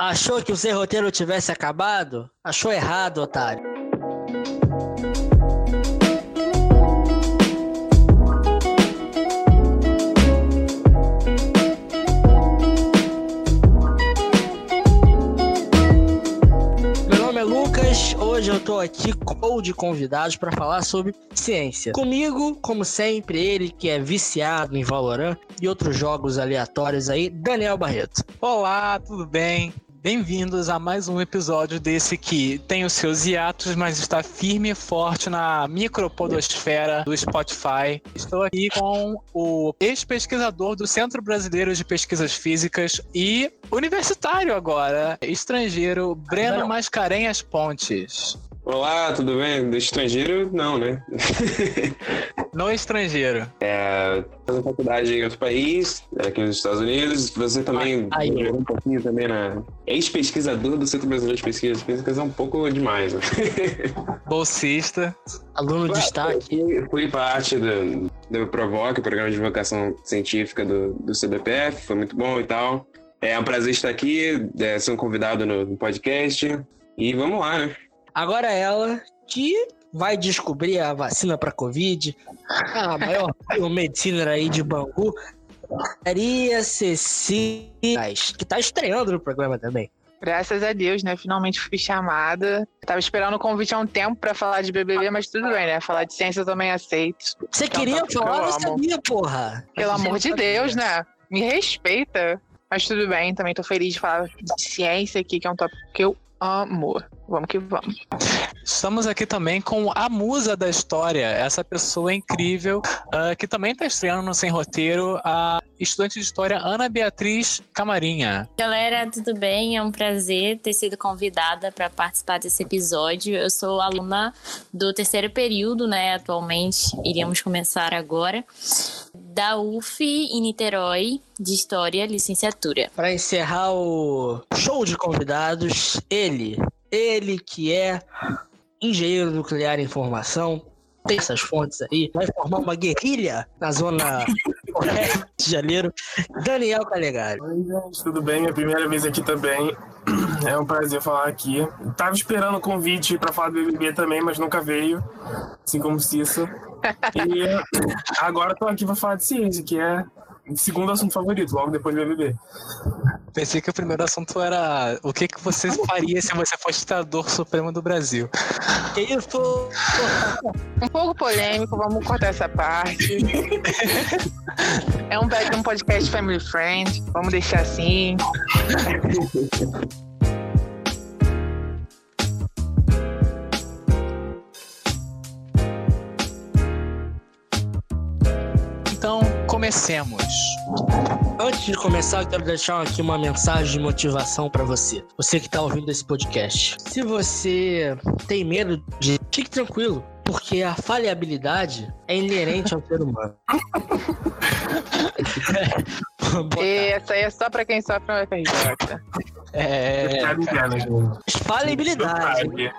Achou que o seu roteiro tivesse acabado? Achou errado, otário. Meu nome é Lucas, hoje eu tô aqui com de convidados para falar sobre ciência. Comigo, como sempre, ele que é viciado em Valorant e outros jogos aleatórios aí, Daniel Barreto. Olá, tudo bem? Bem-vindos a mais um episódio desse que tem os seus hiatos, mas está firme e forte na micropodosfera do Spotify. Estou aqui com o ex-pesquisador do Centro Brasileiro de Pesquisas Físicas e universitário agora, estrangeiro, Breno Mascarenhas Pontes. Olá, tudo bem? Do estrangeiro, não, né? No estrangeiro. É, fazendo faculdade em outro país, aqui nos Estados Unidos. Você também, Aí. um pouquinho também na... Ex-pesquisador do Centro Brasileiro de Pesquisas Físicas é um pouco demais, né? Bolsista. Aluno de destaque. Fui, fui parte do, do Provoc, o Programa de Divulgação Científica do, do CBPF, foi muito bom e tal. É um prazer estar aqui, é, ser um convidado no, no podcast. E vamos lá, né? Agora ela que vai descobrir a vacina para Covid, a maior medicina aí de Bangu, Maria Cecília, que tá estreando no programa também. Graças a Deus, né? Finalmente fui chamada. Tava esperando o convite há um tempo pra falar de BBB, mas tudo bem, né? Falar de ciência eu também aceito. Você Então, queria tá, falar, eu sabia, porra. Pelo amor de. Deus, né? Me respeita. Mas tudo bem, também tô feliz de falar de ciência aqui, que é um tópico que eu amo. Vamos que vamos. Estamos aqui também com a musa da história, essa pessoa incrível ah, que também está estreando no Sem Roteiro, a estudante de história Ana Beatriz Camarinha. Galera, tudo bem? É um prazer ter sido convidada para participar desse episódio. Eu sou aluna do terceiro período, né? Atualmente, iríamos começar agora, da UF em Niterói, de História, licenciatura. Para encerrar o show de convidados, ele, ele que é engenheiro nuclear em formação, tem essas fontes aí, vai formar uma guerrilha na zona de Janeiro, Daniel Calegari. Oi, gente, tudo bem? Minha primeira vez aqui também. É um prazer falar aqui. Tava esperando o convite pra falar do BBB também, mas nunca veio, assim como Cissa. E agora tô aqui pra falar de ciência, que é segundo assunto favorito, logo depois do BBB. Pensei que o primeiro assunto era o que, que você faria se você fosse ditador supremo do Brasil. Que isso? Um pouco polêmico, vamos cortar essa parte. É um, um podcast family friend, vamos deixar assim. Comecemos. Antes de começar, eu quero deixar aqui uma mensagem de motivação pra você. Você que tá ouvindo esse podcast. Se você tem medo de. Fique tranquilo, porque a falhabilidade é inerente ao ser humano. E essa aí é só pra quem sofre um FRJ. É, gente. Falhabilidade,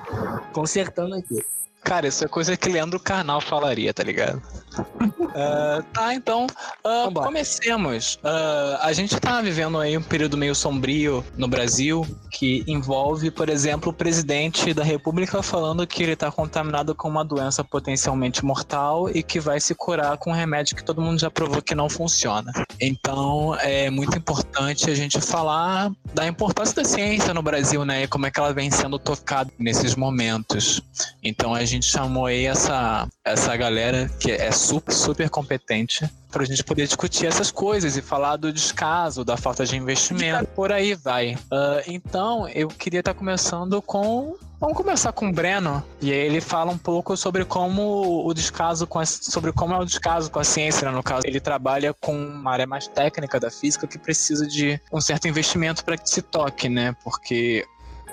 consertando aqui. Cara, isso é coisa que Leandro Carnal falaria, tá ligado? Ah, tá, então, Vambora. comecemos. Ah, a gente tá vivendo aí um período meio sombrio no Brasil, que envolve, por exemplo, o presidente da República falando que ele tá contaminado com uma doença potencialmente mortal e que vai se curar com um remédio que todo mundo já provou que não funciona. Então, é muito importante a gente falar da importância da ciência no Brasil, né? E como é que ela vem sendo tocada nesses momentos. Então a gente chamou aí essa, essa galera que é super, super competente para a gente poder discutir essas coisas e falar do descaso, da falta de investimento, por aí vai. Ah, então eu queria estar começando com. Vamos começar com o Breno, e aí ele fala um pouco sobre como o descaso com a, sobre como é o descaso com a ciência, né? no caso. Ele trabalha com uma área mais técnica da física que precisa de um certo investimento para que se toque, né? Porque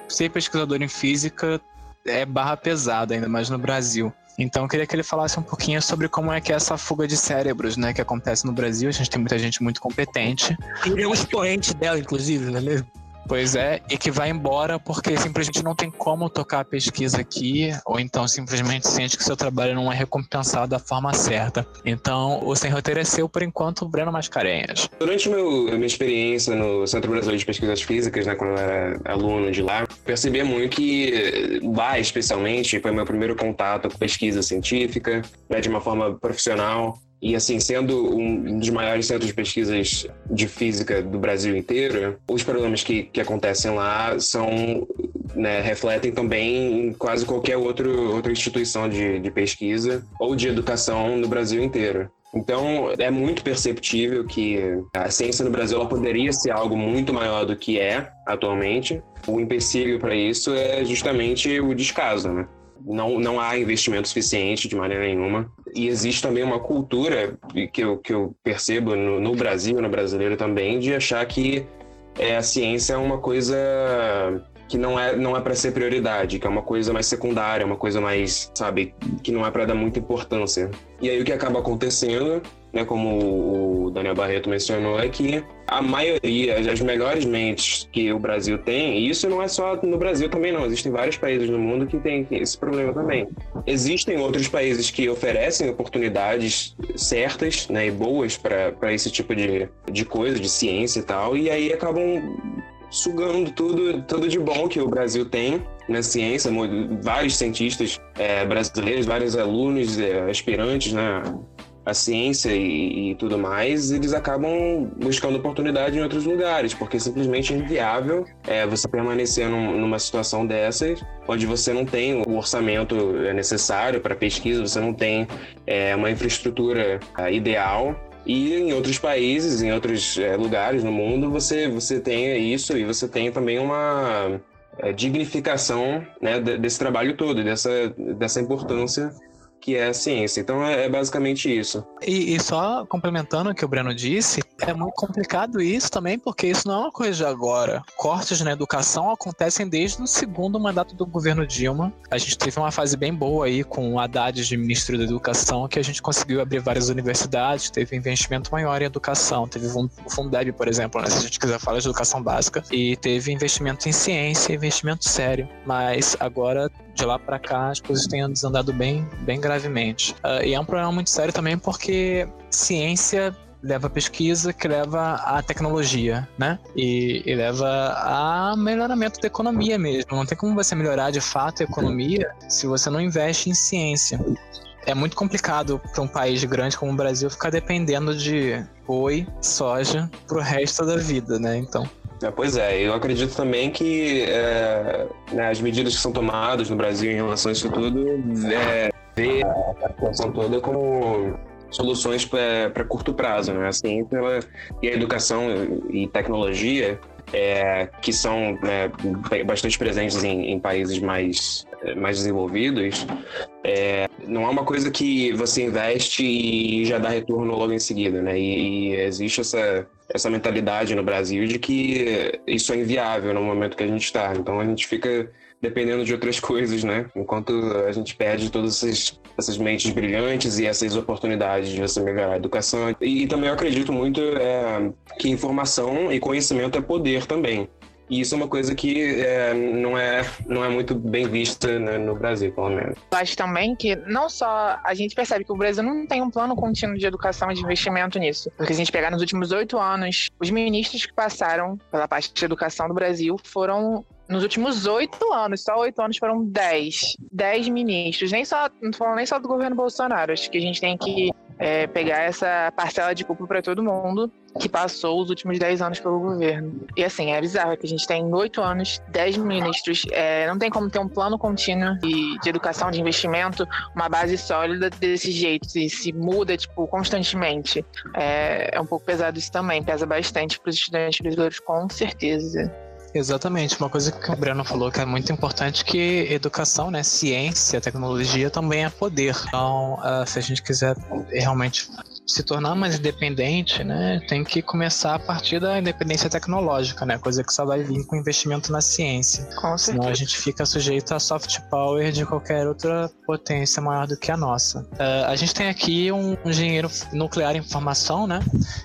ser pesquisador em física é barra pesada, ainda mais no Brasil. Então eu queria que ele falasse um pouquinho sobre como é que é essa fuga de cérebros, né, que acontece no Brasil. A gente tem muita gente muito competente. Ele é um expoente dela, inclusive, não é mesmo? Pois é, e que vai embora porque simplesmente não tem como tocar a pesquisa aqui, ou então simplesmente sente que seu trabalho não é recompensado da forma certa. Então, o Sem Roteiro é seu, por enquanto, Breno Mascarenhas. Durante meu, a minha experiência no Centro Brasileiro de Pesquisas Físicas, né, quando eu era aluno de lá, percebi muito que lá, especialmente, foi meu primeiro contato com pesquisa científica, né, de uma forma profissional. E assim, sendo um dos maiores centros de pesquisas de física do Brasil inteiro, os problemas que, que acontecem lá são né, refletem também em quase qualquer outro, outra instituição de, de pesquisa ou de educação no Brasil inteiro. Então, é muito perceptível que a ciência no Brasil poderia ser algo muito maior do que é atualmente. O empecilho para isso é justamente o descaso, né? Não, não há investimento suficiente de maneira nenhuma. E existe também uma cultura que eu, que eu percebo no, no Brasil, no brasileiro também, de achar que é, a ciência é uma coisa que não é não é para ser prioridade, que é uma coisa mais secundária, uma coisa mais, sabe, que não é para dar muita importância. E aí o que acaba acontecendo, né, como o Daniel Barreto mencionou, é que a maioria, as melhores mentes que o Brasil tem, e isso não é só no Brasil também não, existem vários países no mundo que têm esse problema também. Existem outros países que oferecem oportunidades certas, né, e boas para esse tipo de, de coisa, de ciência e tal, e aí acabam sugando tudo, tudo de bom que o Brasil tem na ciência, vários cientistas é, brasileiros, vários alunos, é, aspirantes né, a ciência e, e, tudo mais, eles acabam buscando oportunidade em outros lugares, porque simplesmente é inviável é, você permanecer num, numa situação dessas, onde você não tem o orçamento necessário para pesquisa, você não tem é, uma infraestrutura é, ideal. E em outros países, em outros é, lugares no mundo, você, você tem isso e você tem também uma é, dignificação né, desse trabalho todo, dessa, dessa importância que é a ciência. Então é, é basicamente isso. E, e, só complementando o que o Breno disse, é muito complicado isso também, porque isso não é uma coisa de agora. Cortes na educação acontecem desde o segundo mandato do governo Dilma. A gente teve uma fase bem boa aí com o Haddad de ministro da Educação, que a gente conseguiu abrir várias universidades, teve investimento maior em educação. Teve o Fundeb, por exemplo, né, se a gente quiser falar de educação básica, e teve investimento em ciência, investimento sério. Mas agora de lá para cá as coisas têm desandado bem, bem gravemente. Uh, e é um problema muito sério também porque ciência leva a pesquisa, que leva a tecnologia, né? E, e, leva a melhoramento da economia mesmo. Não tem como você melhorar de fato a economia se você não investe em ciência. É muito complicado para um país grande como o Brasil ficar dependendo de boi, soja pro resto da vida, né? Então. É, pois é, eu acredito também que é, né, as medidas que são tomadas no Brasil em relação a isso tudo é, vê a situação toda como soluções para curto prazo, né? Assim, pela, e a educação e tecnologia é, que são né, bastante presentes em, em, países mais, mais desenvolvidos, é, não é uma coisa que você investe e já dá retorno logo em seguida, né? E, e, existe essa, essa mentalidade no Brasil de que isso é inviável no momento que a gente está. Então a gente fica dependendo de outras coisas, né? Enquanto a gente perde todas essas, essas mentes brilhantes e essas oportunidades de você melhorar a educação. E, e também eu acredito muito é, que informação e conhecimento é poder também. E isso é uma coisa que é, não, é, não é muito bem vista né, no Brasil, pelo menos. Eu acho também que não só a gente percebe que o Brasil não tem um plano contínuo de educação e de investimento nisso. Porque a gente pegar nos últimos oito anos, os ministros que passaram pela parte de educação do Brasil foram nos últimos oito anos, só oito anos foram dez. Dez ministros. Nem só, não falando nem só do governo Bolsonaro. Acho que a gente tem que é, pegar essa parcela de culpa para todo mundo que passou os últimos dez anos pelo governo. E assim, é bizarro que a gente tem oito anos, dez ministros, é, não tem como ter um plano contínuo de, de, educação, de investimento, uma base sólida desse jeito, e se muda, tipo, constantemente. É, é um pouco pesado isso também, pesa bastante para os estudantes brasileiros, com certeza. Exatamente, uma coisa que o Breno falou que é muito importante que educação, né, ciência, tecnologia também é poder. Então, uh, se a gente quiser realmente se tornar mais independente, né, tem que começar a partir da independência tecnológica, né, coisa que só vai vir com investimento na ciência. Com Senão a certeza. gente fica sujeito a soft power de qualquer outra potência maior do que a nossa. Eh, a gente tem aqui um engenheiro nuclear em formação, né?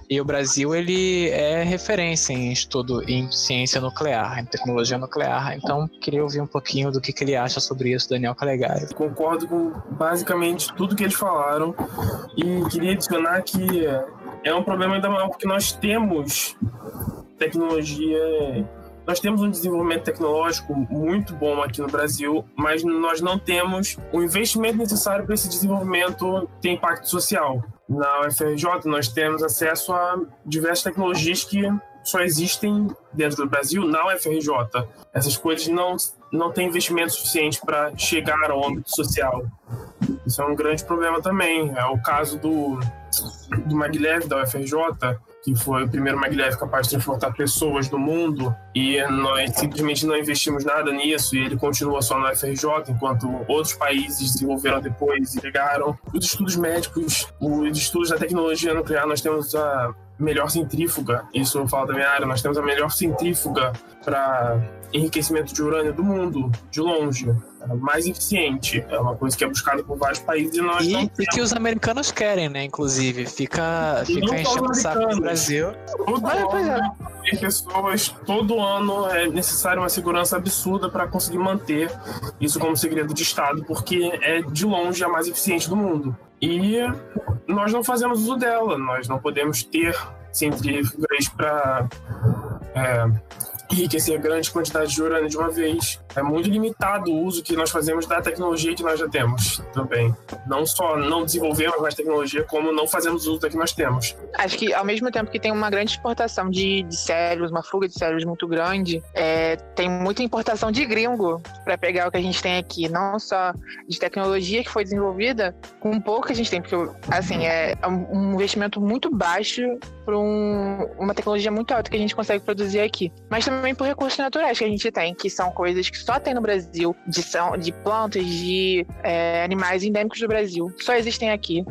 E o Brasil ele é referência em estudo em ciência nuclear, em tecnologia nuclear. Então queria ouvir um pouquinho do que, que ele acha sobre isso, Daniel Calegari. Concordo com basicamente tudo que eles falaram e queria adicionar que é um problema ainda maior porque nós temos tecnologia, nós temos um desenvolvimento tecnológico muito bom aqui no Brasil, mas nós não temos o investimento necessário para esse desenvolvimento ter impacto social. Na UFRJ nós temos acesso a diversas tecnologias que só existem dentro do Brasil na UFRJ. Essas coisas não não têm investimento suficiente para chegar ao âmbito social. Isso é um grande problema também. É o caso do, do Maglev da UFRJ, que foi o primeiro Maglev capaz de transportar pessoas do mundo, e nós simplesmente não investimos nada nisso, e ele continua só na UFRJ, enquanto outros países desenvolveram depois e pegaram. Os estudos médicos, os estudos da tecnologia nuclear, nós temos a melhor centrífuga, isso eu falo da minha área, nós temos a melhor centrífuga para enriquecimento de urânio do mundo, de longe. É mais eficiente. É uma coisa que é buscada por vários países e nós não E, e que os americanos querem, né? Inclusive, fica, E fica enchendo o saco do. Brasil. Todo É, é. ano tem pessoas, todo ano é necessário uma segurança absurda para conseguir manter isso como segredo de Estado, porque é de longe a mais eficiente do mundo. E nós não fazemos uso dela, nós não podemos ter centrífugas para enriquecer grandes quantidades de urânio de uma vez. É muito limitado o uso que nós fazemos da tecnologia que nós já temos também. Não só não desenvolvemos mais tecnologia, como não fazemos uso da que nós temos. Acho que ao mesmo tempo que tem uma grande exportação de, de cérebros, uma fuga de cérebros muito grande, é, tem muita importação de gringo para pegar o que a gente tem aqui, não só de tecnologia que foi desenvolvida, com pouco que a gente tem, porque assim é um investimento muito baixo para um, uma tecnologia muito alta que a gente consegue produzir aqui, mas também por recursos naturais que a gente tem, que são coisas que só tem no Brasil, de, são, de plantas, de é, animais endêmicos do Brasil, só existem aqui.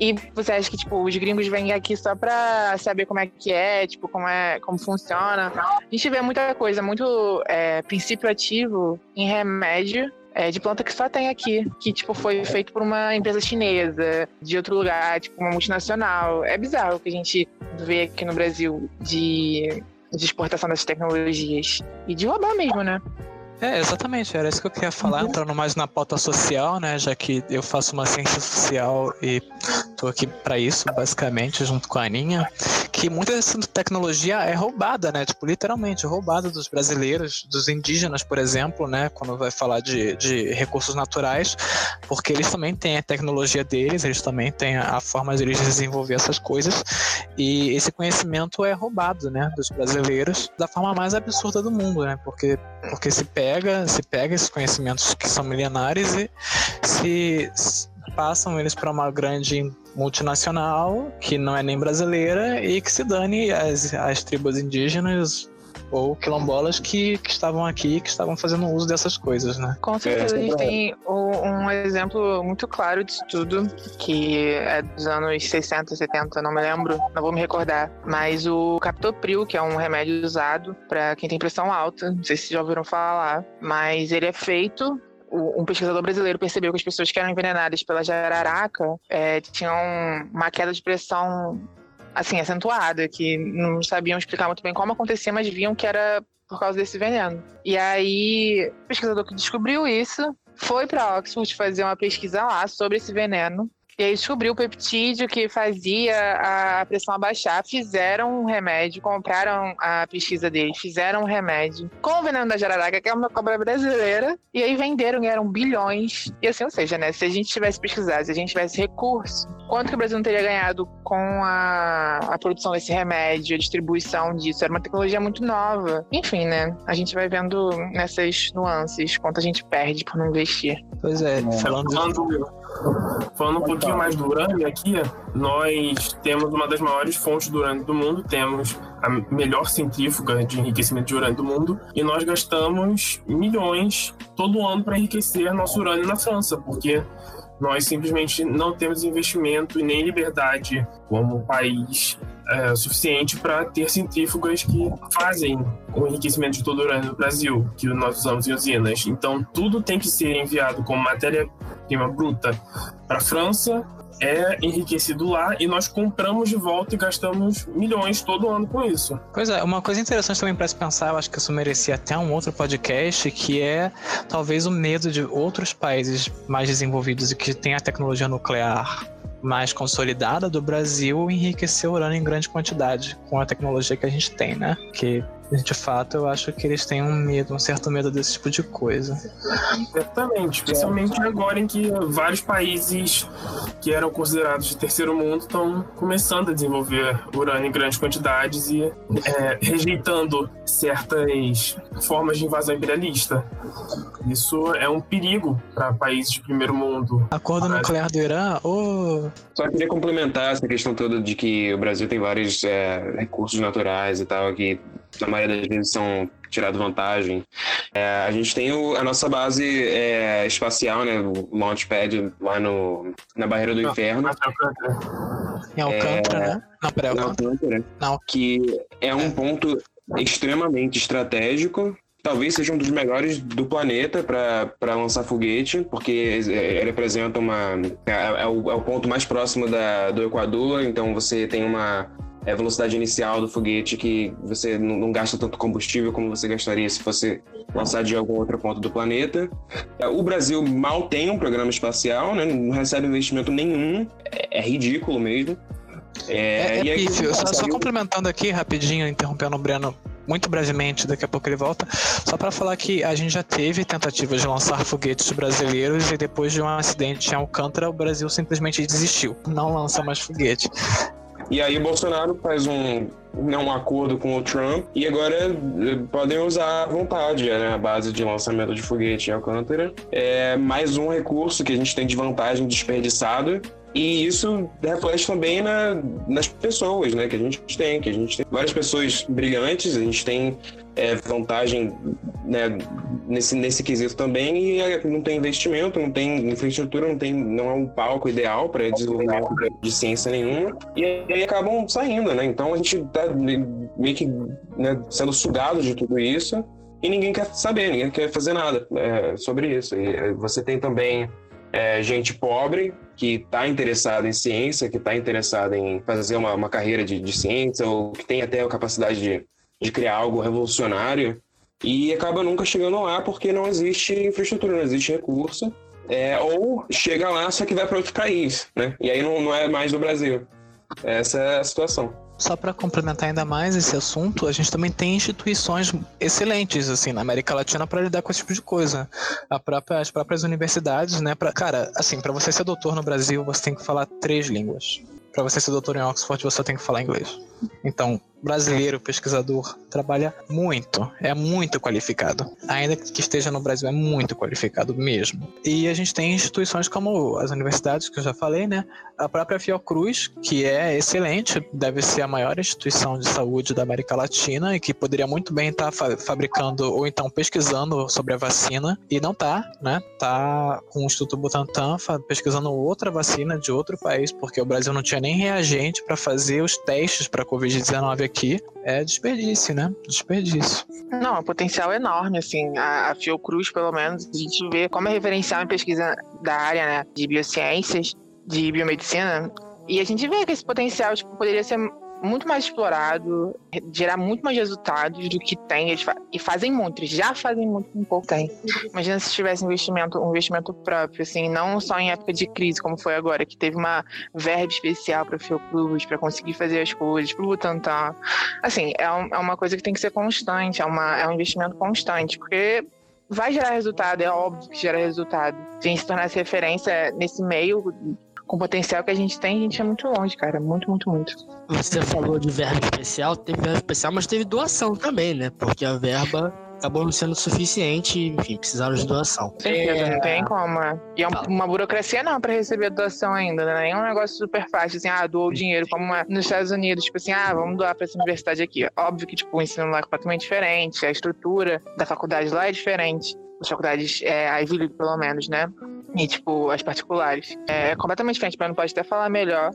E você acha que, tipo, os gringos vêm aqui só pra saber como é que é, tipo, como é, como funciona? A gente vê muita coisa, muito é, princípio ativo em remédio é, de planta que só tem aqui, que, tipo, foi feito por uma empresa chinesa, de outro lugar, tipo, uma multinacional. É bizarro o que a gente vê aqui no Brasil de, de exportação dessas tecnologias. E de roubar mesmo, né? É, exatamente, era isso que eu queria falar, entrando mais na pauta social, né, já que eu faço uma ciência social e tô aqui para isso, basicamente, junto com a Aninha, que muita dessa tecnologia é roubada, né, tipo, literalmente roubada dos brasileiros, dos indígenas, por exemplo, né, quando vai falar de, de recursos naturais, porque eles também têm a tecnologia deles, eles também têm a forma de eles desenvolver essas coisas, e esse conhecimento é roubado, né, dos brasileiros da forma mais absurda do mundo, né, porque, porque se pega pega, se pega esses conhecimentos que são milenares e se, passam eles para uma grande multinacional que não é nem brasileira e que se dane as, as tribos indígenas ou quilombolas que, que estavam aqui, que estavam fazendo uso dessas coisas, né? Com certeza, É, a gente sempre- tem um, exemplo muito claro disso tudo, que é dos anos 60, 70, não me lembro, não vou me recordar. Mas o Captopril, que é um remédio usado para quem tem pressão alta, não sei se já ouviram falar, mas ele é feito. Um pesquisador brasileiro percebeu que as pessoas que eram envenenadas pela jararaca é, tinham uma queda de pressão assim acentuada, que não sabiam explicar muito bem como acontecia, mas viam que era por causa desse veneno. E aí, o pesquisador que descobriu isso foi para Oxford fazer uma pesquisa lá sobre esse veneno. E aí descobriu o peptídeo que fazia a pressão abaixar. Fizeram um remédio, compraram a pesquisa dele, fizeram um remédio com o veneno da jararaca, que é uma cobra brasileira, e aí venderam, ganharam bilhões. E assim, ou seja, né, se a gente tivesse pesquisado, se a gente tivesse recurso, quanto que o Brasil não teria ganhado com a, a produção desse remédio, a distribuição disso? Era uma tecnologia muito nova. Enfim, né? A gente vai vendo nessas nuances quanto a gente perde por não investir. Pois é, falando de Falando, falando um pouquinho mais do urânio aqui, nós temos uma das maiores fontes do urânio do mundo, temos a melhor centrífuga de enriquecimento de urânio do mundo, e nós gastamos milhões todo ano para enriquecer nosso urânio na França, porque nós simplesmente não temos investimento e nem liberdade como país é, suficiente para ter centrífugas que fazem o enriquecimento de todo o urânio no Brasil, que nós usamos em usinas. Então, tudo tem que ser enviado como matéria-prima bruta para a França, é enriquecido lá e nós compramos de volta e gastamos milhões todo ano com isso. Pois é, uma coisa interessante também para se pensar, eu acho que isso merecia até um outro podcast, que é talvez o medo de outros países mais desenvolvidos e que têm a tecnologia nuclear mais consolidada do Brasil enriquecer urânio em grande quantidade com a tecnologia que a gente tem, né? Que de fato, eu acho que eles têm um medo, um certo medo desse tipo de coisa. Certamente, especialmente agora em que vários países que eram considerados de terceiro mundo estão começando a desenvolver urânio em grandes quantidades e é, rejeitando certas formas de invasão imperialista. Isso é um perigo para países de primeiro mundo. Acordo nuclear do Irã? Oh. Só queria complementar essa questão toda de que o Brasil tem vários é, recursos naturais e tal que na maioria das vezes são tirados vantagem. É, a gente tem o, a nossa base é, espacial, né, o Launchpad lá no, na Barreira do Inferno. Em Alcântara, é, né? Não, peraí, Alcântara. Não. Que é um ponto extremamente estratégico talvez seja um dos melhores do planeta para lançar foguete, porque ele representa uma. É, é, o, é o ponto mais próximo da, do Equador, então você tem uma é a velocidade inicial do foguete que você não gasta tanto combustível como você gastaria se fosse lançar de algum outro ponto do planeta. É, o Brasil mal tem um programa espacial, né? não recebe investimento nenhum, é, é ridículo mesmo. É, é, é pífio. Só, só, complementando aqui rapidinho, interrompendo o Breno muito brevemente, daqui a pouco ele volta, só para falar que a gente já teve tentativas de lançar foguetes brasileiros e depois de um acidente em Alcântara, o Brasil simplesmente desistiu, não lança mais foguete. E aí Bolsonaro faz um, né, um acordo com o Trump e agora eh, podem usar à vontade né, a base de lançamento de foguete em Alcântara. É mais um recurso que a gente tem de vantagem desperdiçado e isso reflete também na, nas pessoas, né, que a gente tem, que a gente tem várias pessoas brilhantes, a gente tem é, vantagem né, nesse, nesse quesito também e é, não tem investimento, não tem infraestrutura, não tem não é um palco ideal para desenvolvimento de ciência nenhuma e aí acabam saindo, né? Então a gente tá meio que né, sendo sugado de tudo isso e ninguém quer saber, ninguém quer fazer nada é, sobre isso. E é, você tem também é, gente pobre que está interessada em ciência, que está interessada em fazer uma, uma carreira de, de, ciência, ou que tem até a capacidade de, de criar algo revolucionário, e acaba nunca chegando lá porque não existe infraestrutura, não existe recurso, é, ou chega lá só que vai para outro país, né? E aí não, não é mais do Brasil. Essa é a situação. Só para complementar ainda mais esse assunto, a gente também tem instituições excelentes assim na América Latina para lidar com esse tipo de coisa. Própria, as próprias universidades, né? Pra, cara, assim, para você ser doutor no Brasil, você tem que falar três línguas. Para você ser doutor em Oxford, você tem que falar inglês. Então, brasileiro, pesquisador, trabalha muito, é muito qualificado. Ainda que esteja no Brasil, é muito qualificado mesmo. E a gente tem instituições como as universidades, que eu já falei, né? A própria Fiocruz, que é excelente, deve ser a maior instituição de saúde da América Latina e que poderia muito bem estar fa fabricando ou então pesquisando sobre a vacina e não tá, né? Tá com o Instituto Butantan pesquisando outra vacina de outro país, porque o Brasil não tinha nem reagente para fazer os testes para Covid-19 aqui. É desperdício, né? Desperdício. Não, o potencial é enorme, assim. A, a Fiocruz, pelo menos, a gente vê como é referencial em pesquisa da área, né? De biociências, de biomedicina. E a gente vê que esse potencial tipo, poderia ser muito mais explorado, gerar muito mais resultados do que tem. Eles fa e fazem muito, já fazem muito com pouco tem. Imagina se tivesse investimento, um investimento próprio, assim, não só em época de crise, como foi agora, que teve uma verba especial para Fiocruz, para conseguir fazer as coisas, para o Butantan. Assim, é, um, é uma coisa que tem que ser constante, é, uma, é um investimento constante, porque vai gerar resultado, é óbvio que gera resultado. A gente se tornasse referência nesse meio, com o potencial que a gente tem, a gente é muito longe, cara. Muito, muito, muito. Você falou de verba especial, teve verba especial, mas teve doação também, né? Porque a verba acabou não sendo suficiente, enfim, precisaram de doação. Certeza, é... não tem como. É. E é uma burocracia não para receber a doação ainda, né? Nem um negócio super fácil, assim, ah, doou o dinheiro, como é nos Estados Unidos, tipo assim, ah, vamos doar para essa universidade aqui. Óbvio que, tipo, o ensino lá é completamente diferente, a estrutura da faculdade lá é diferente. As faculdades, é, a Ivy League, pelo menos, né? E, tipo, as particulares. É completamente diferente, mas não pode até falar melhor.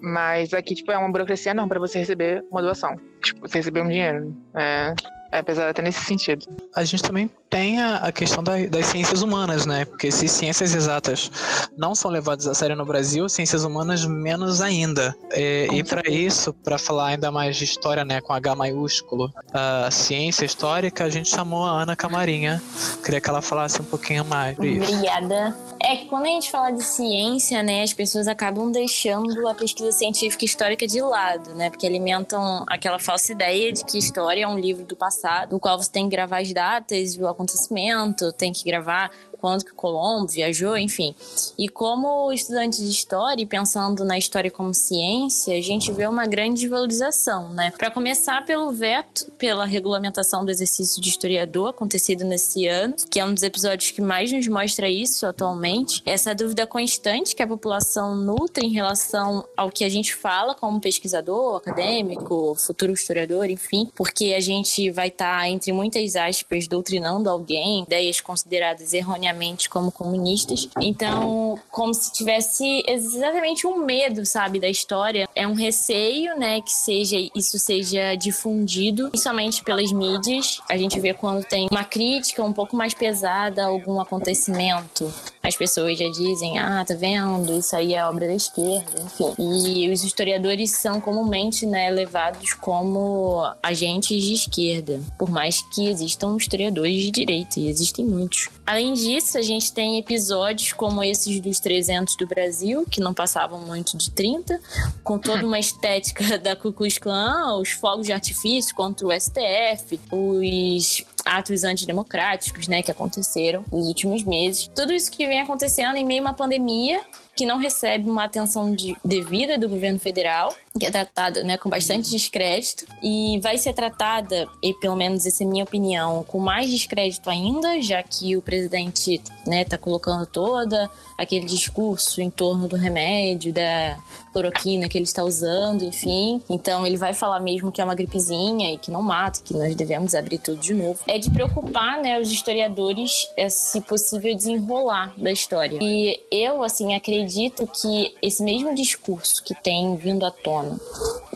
Mas aqui, tipo, é uma burocracia enorme pra você receber uma doação. Tipo, você receber um dinheiro. É, é pesado até nesse sentido. A gente também tem a, a questão da- das ciências humanas, né? Porque se ciências exatas não são levadas a sério no Brasil, ciências humanas menos ainda. É, e para isso, para falar ainda mais de história, né, com H maiúsculo, a ciência histórica, a gente chamou a Ana Camarinha. Queria que ela falasse um pouquinho mais. Obrigada. É que quando a gente fala de ciência, né, as pessoas acabam deixando a pesquisa científica e histórica de lado, né? Porque alimentam aquela falsa ideia de que história é um livro do passado, no qual você tem que gravar as datas do acontecimento, tem que gravar quando que Colombo viajou, enfim. E como estudante de história, e pensando na história como ciência, a gente vê uma grande desvalorização, né? Para começar pelo veto, pela regulamentação do exercício de historiador acontecido nesse ano, que é um dos episódios que mais nos mostra isso atualmente. Essa dúvida constante que a população nutre em relação ao que a gente fala como pesquisador, acadêmico, futuro historiador, enfim, porque a gente vai estar, entre muitas aspas, doutrinando alguém, ideias consideradas erroneamente como comunistas. Então, como se tivesse exatamente um medo, sabe, da história. É um receio, né, que seja isso seja difundido, principalmente pelas mídias. A gente vê quando tem uma crítica um pouco mais pesada a algum acontecimento. As pessoas já dizem, ah, tá vendo, isso aí é obra da esquerda, enfim. E os historiadores são comumente, né, levados como agentes de esquerda, por mais que existam historiadores de direita, e existem muitos. Além disso, a gente tem episódios como esses dos 300 do Brasil, que não passavam muito de 30, com toda uma estética da Ku Klux Klan, os fogos de artifício contra o STF, os atos antidemocráticos, né, que aconteceram nos últimos meses. Tudo isso que vem acontecendo em meio a uma pandemia que não recebe uma atenção de- devida do governo federal, que é tratada né, com bastante descrédito, e vai ser tratada, e pelo menos essa é a minha opinião, com mais descrédito ainda, já que o presidente está colocando toda aquele discurso em torno do remédio, da cloroquina que ele está usando, enfim. Então ele vai falar mesmo que é uma gripezinha e que não mata, que nós devemos abrir tudo de novo. É de preocupar, né, os historiadores esse possível desenrolar da história. E eu, assim, acredito que esse mesmo discurso que tem vindo à tona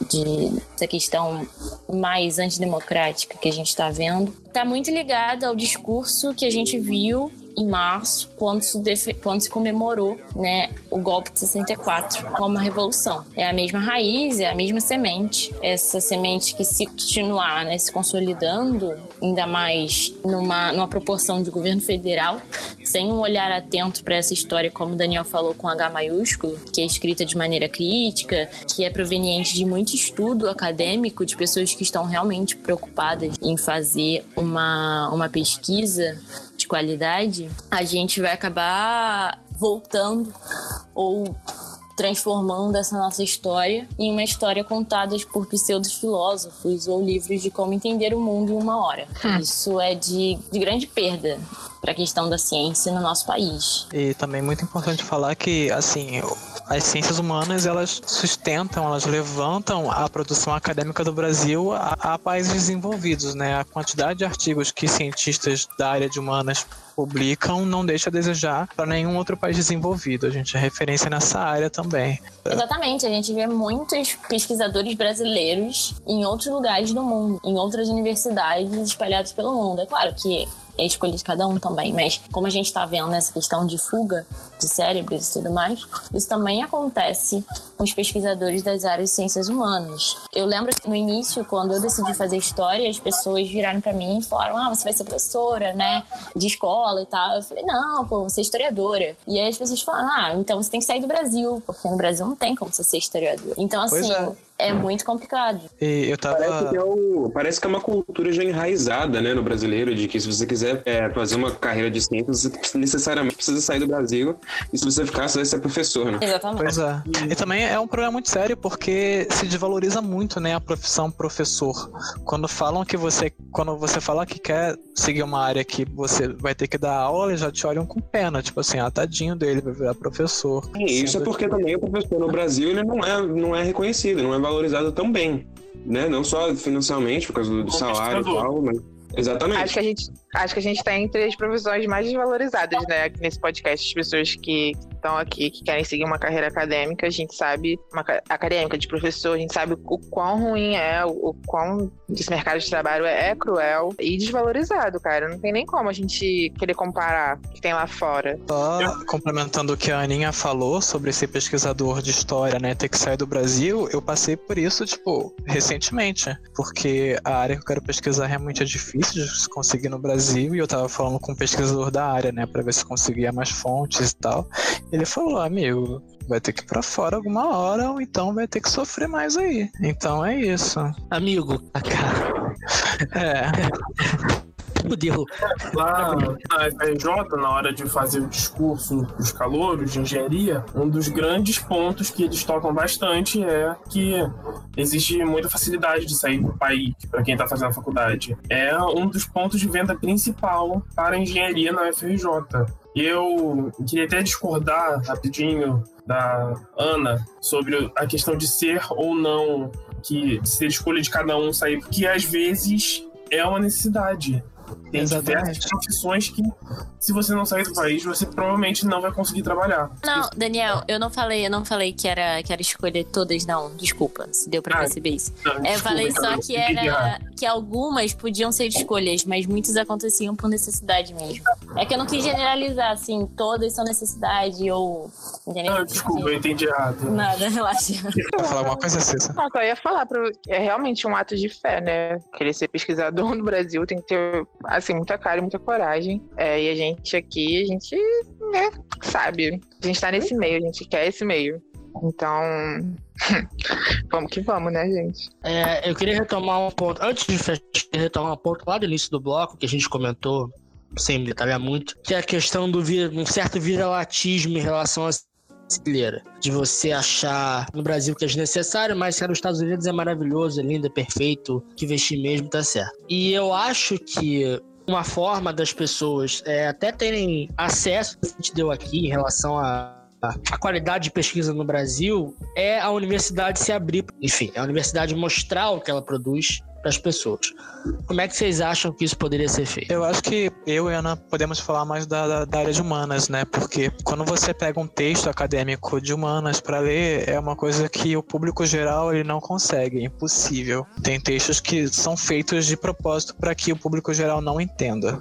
de essa questão mais antidemocrática que a gente está vendo, está muito ligado ao discurso que a gente viu em março, quando se, quando se comemorou né, o golpe de 64 como revolução. É a mesma raiz, é a mesma semente. Essa semente que se continuar né, se consolidando, ainda mais numa, numa proporção de governo federal, sem um olhar atento para essa história, como o Daniel falou com H maiúsculo, que é escrita de maneira crítica, que é proveniente de muito estudo acadêmico, de pessoas que estão realmente preocupadas em fazer uma, uma pesquisa de qualidade, a gente vai acabar voltando ou transformando essa nossa história em uma história contada por pseudos filósofos ou livros de como entender o mundo em uma hora. Isso é de, de grande perda para a questão da ciência no nosso país. E também é muito importante falar que, assim, as ciências humanas, elas sustentam, elas levantam a produção acadêmica do Brasil a, a países desenvolvidos, né? A quantidade de artigos que cientistas da área de humanas publicam não deixa a desejar para nenhum outro país desenvolvido. A gente é referência nessa área também. Exatamente, a gente vê muitos pesquisadores brasileiros em outros lugares do mundo, em outras universidades espalhados pelo mundo. É claro que é escolha de cada um também, mas como a gente está vendo essa questão de fuga de cérebros e tudo mais, isso também acontece com os pesquisadores das áreas de ciências humanas. Eu lembro que no início, quando eu decidi fazer história, as pessoas viraram para mim e falaram: Ah, você vai ser professora, né, de escola e tal. Eu falei: Não, pô, você é historiadora. E aí as pessoas falaram: Ah, então você tem que sair do Brasil, porque no Brasil não tem como você ser historiador. Então, assim. é. É muito complicado. E eu tava. Parece que, é o- parece que é uma cultura já enraizada, né, no brasileiro, de que se você quiser é, fazer uma carreira de ciência, você necessariamente precisa sair do Brasil, e se você ficar, você vai ser professor, né? Exatamente. Pois é. E também é um problema muito sério porque se desvaloriza muito, né, a profissão professor. Quando falam que você, quando você fala que quer seguir uma área que você vai ter que dar aula, eles já te olham com pena, tipo assim, ah, tadinho dele, vai virar professor. E isso é porque que- também o professor no Brasil ele não é, não é reconhecido, não é valorizado tão bem, né? Não só financeiramente, por causa do, do salário e tal, mas... Exatamente. Acho que a gente, acho que a gente tá entre as profissões mais desvalorizadas, né, aqui nesse podcast. As pessoas que estão aqui, que querem seguir uma carreira acadêmica, a gente sabe, uma acadêmica de professor, a gente sabe o quão ruim é, o, quão esse mercado de trabalho é, é, cruel e desvalorizado, cara. Não tem nem como a gente querer comparar o que tem lá fora. Só complementando o que a Aninha falou sobre esse pesquisador de história, né, ter que sair do Brasil, eu passei por isso, tipo, recentemente. Porque a área que eu quero pesquisar realmente é difícil de se conseguir no Brasil e eu tava falando com um pesquisador da área, né, pra ver se conseguia mais fontes e tal. Ele falou, amigo, vai ter que ir pra fora alguma hora ou então vai ter que sofrer mais aí. Então é isso. Amigo, é. Fudeu. Na FRJ, na hora de fazer o discurso dos calouros de engenharia, um dos grandes pontos que eles tocam bastante é que existe muita facilidade de sair do país para quem está fazendo a faculdade. É um dos pontos de venda principal para a engenharia na FRJ. Eu queria até discordar rapidinho da Ana sobre a questão de ser ou não que ser escolha de cada um sair, porque às vezes é uma necessidade. Tem Exatamente. diversas profissões que, se você não sair do país, você provavelmente não vai conseguir trabalhar. Não, Daniel, eu não falei, eu não falei que era, que era escolher todas, não. Desculpa, se deu pra ah, perceber isso. Não, desculpa, eu falei então, só que era que algumas podiam ser escolhas, mas muitas aconteciam por necessidade mesmo. É que eu não quis generalizar, assim, todas são necessidade ou. Entendeu? Não, desculpa, eu entendi errado. Nada, relaxa. Vou falar alguma coisa, Cissa? Não, eu ia falar, pro... é realmente um ato de fé, né? Querer ser pesquisador no Brasil tem que ter assim, muita cara e muita coragem. É, e a gente aqui, a gente né, sabe. A gente tá nesse meio, a gente quer esse meio. Então, vamos que vamos, né, gente? É, eu queria retomar um ponto. Antes de fechar, retomar um ponto lá do início do bloco, que a gente comentou, sem detalhar muito, que é a questão do um certo viralatismo em relação a brasileira. De você achar no Brasil que é desnecessário, mas que nos Estados Unidos é maravilhoso, é lindo, é perfeito, que vestir mesmo tá certo. E eu acho que uma forma das pessoas é, até terem acesso que a gente deu aqui em relação a a qualidade de pesquisa no Brasil é a universidade se abrir, enfim, a universidade mostrar o que ela produz as pessoas. Como é que vocês acham que isso poderia ser feito? Eu acho que eu e Ana podemos falar mais da, da, da área de humanas, né? Porque quando você pega um texto acadêmico de humanas para ler, é uma coisa que o público geral ele não consegue, é impossível. Tem textos que são feitos de propósito para que o público geral não entenda.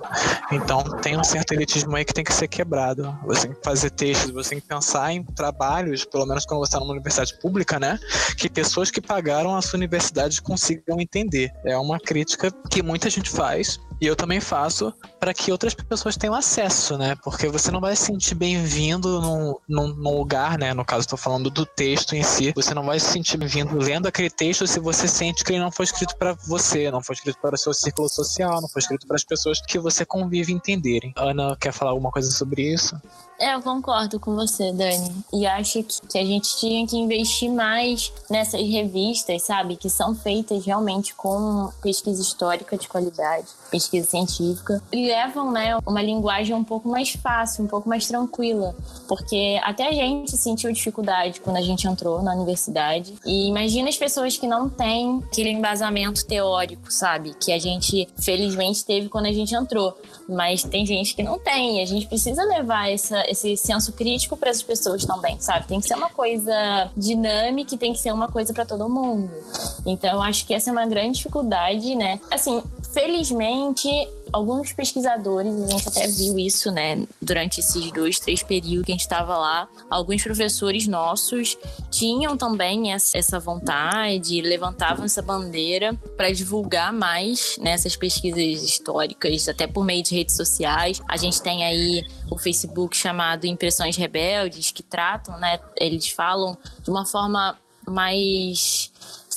Então tem um certo elitismo aí que tem que ser quebrado. Você tem que fazer textos, você tem que pensar em trabalhos, pelo menos quando você está numa universidade pública, né? Que pessoas que pagaram a sua universidade consigam entender. É uma crítica que muita gente faz e eu também faço para que outras pessoas tenham acesso, né? Porque você não vai se sentir bem-vindo num, num, num, lugar, né? No caso, estou falando do texto em si. Você não vai se sentir bem-vindo lendo aquele texto se você sente que ele não foi escrito para você, não foi escrito para o seu círculo social, não foi escrito para as pessoas que você convive entenderem. Ana, quer falar alguma coisa sobre isso? É, eu concordo com você, Dani. E acho que a gente tinha que investir mais nessas revistas, sabe? Que são feitas realmente com pesquisa histórica de qualidade, pesquisa científica. E levam, né, uma linguagem um pouco mais fácil, um pouco mais tranquila. Porque até a gente sentiu dificuldade quando a gente entrou na universidade. E imagina as pessoas que não têm aquele embasamento teórico, sabe? Que a gente, felizmente, teve quando a gente entrou. Mas tem gente que não tem. A gente precisa levar essa esse senso crítico para as pessoas também, sabe? Tem que ser uma coisa dinâmica e tem que ser uma coisa para todo mundo. Então, eu acho que essa é uma grande dificuldade, né? Assim, felizmente, alguns pesquisadores, a gente até viu isso, né, durante esses dois, três períodos que a gente estava lá, alguns professores nossos tinham também essa vontade, levantavam essa bandeira para divulgar mais nessas né, pesquisas históricas, até por meio de redes sociais. A gente tem aí o Facebook chamado Impressões Rebeldes, que tratam, né, eles falam de uma forma mais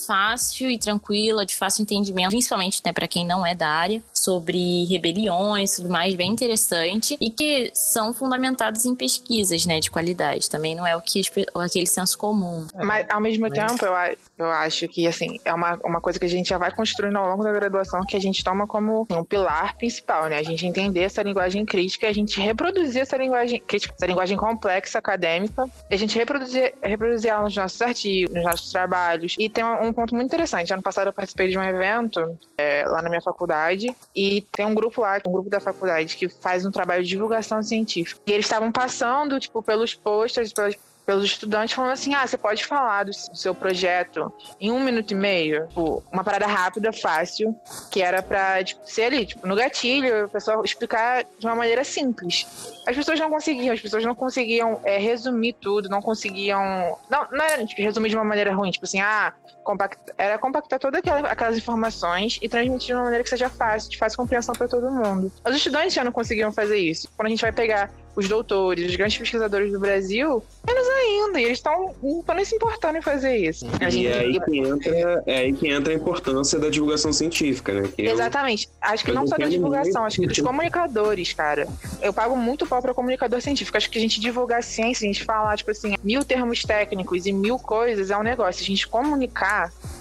fácil e tranquila, de fácil entendimento, principalmente né, para quem não é da área, sobre rebeliões, tudo mais, bem interessante e que são fundamentados em pesquisas, né, de qualidade. Também não é o que aquele senso comum. Mas ao mesmo Mas... tempo, eu, eu acho que assim é uma, uma coisa que a gente já vai construindo ao longo da graduação que a gente toma como um pilar principal, né? A gente entender essa linguagem crítica, a gente reproduzir essa linguagem crítica, essa linguagem complexa acadêmica, a gente reproduzir reproduzir ela nos nossos artigos, nos nossos trabalhos e tem um ponto muito interessante. Ano passado eu participei de um evento é, lá na minha faculdade e tem um grupo lá, um grupo da faculdade que faz um trabalho de divulgação científica. E eles estavam passando, tipo, pelos posters, pelas pelos estudantes falando assim: ah, você pode falar do seu projeto em um minuto e meio? Tipo, uma parada rápida, fácil, que era pra tipo, ser ali, tipo, no gatilho, o pessoal explicar de uma maneira simples. As pessoas não conseguiam, as pessoas não conseguiam é, resumir tudo, não conseguiam. Não, não era tipo, resumir de uma maneira ruim, tipo assim, ah, compact... era compactar todas aquelas informações e transmitir de uma maneira que seja fácil, de fácil compreensão para todo mundo. Os estudantes já não conseguiam fazer isso. Quando a gente vai pegar os doutores, os grandes pesquisadores do Brasil, menos ainda. E eles estão nem se importando em fazer isso. A gente... E é aí, que entra, é aí que entra a importância da divulgação científica, né? Que Exatamente. Eu, acho que não só da divulgação, acho que dos comunicadores, cara. Eu pago muito pau para comunicador científico. Acho que a gente divulgar a ciência, a gente falar, tipo assim, mil termos técnicos e mil coisas é um negócio. A gente comunicar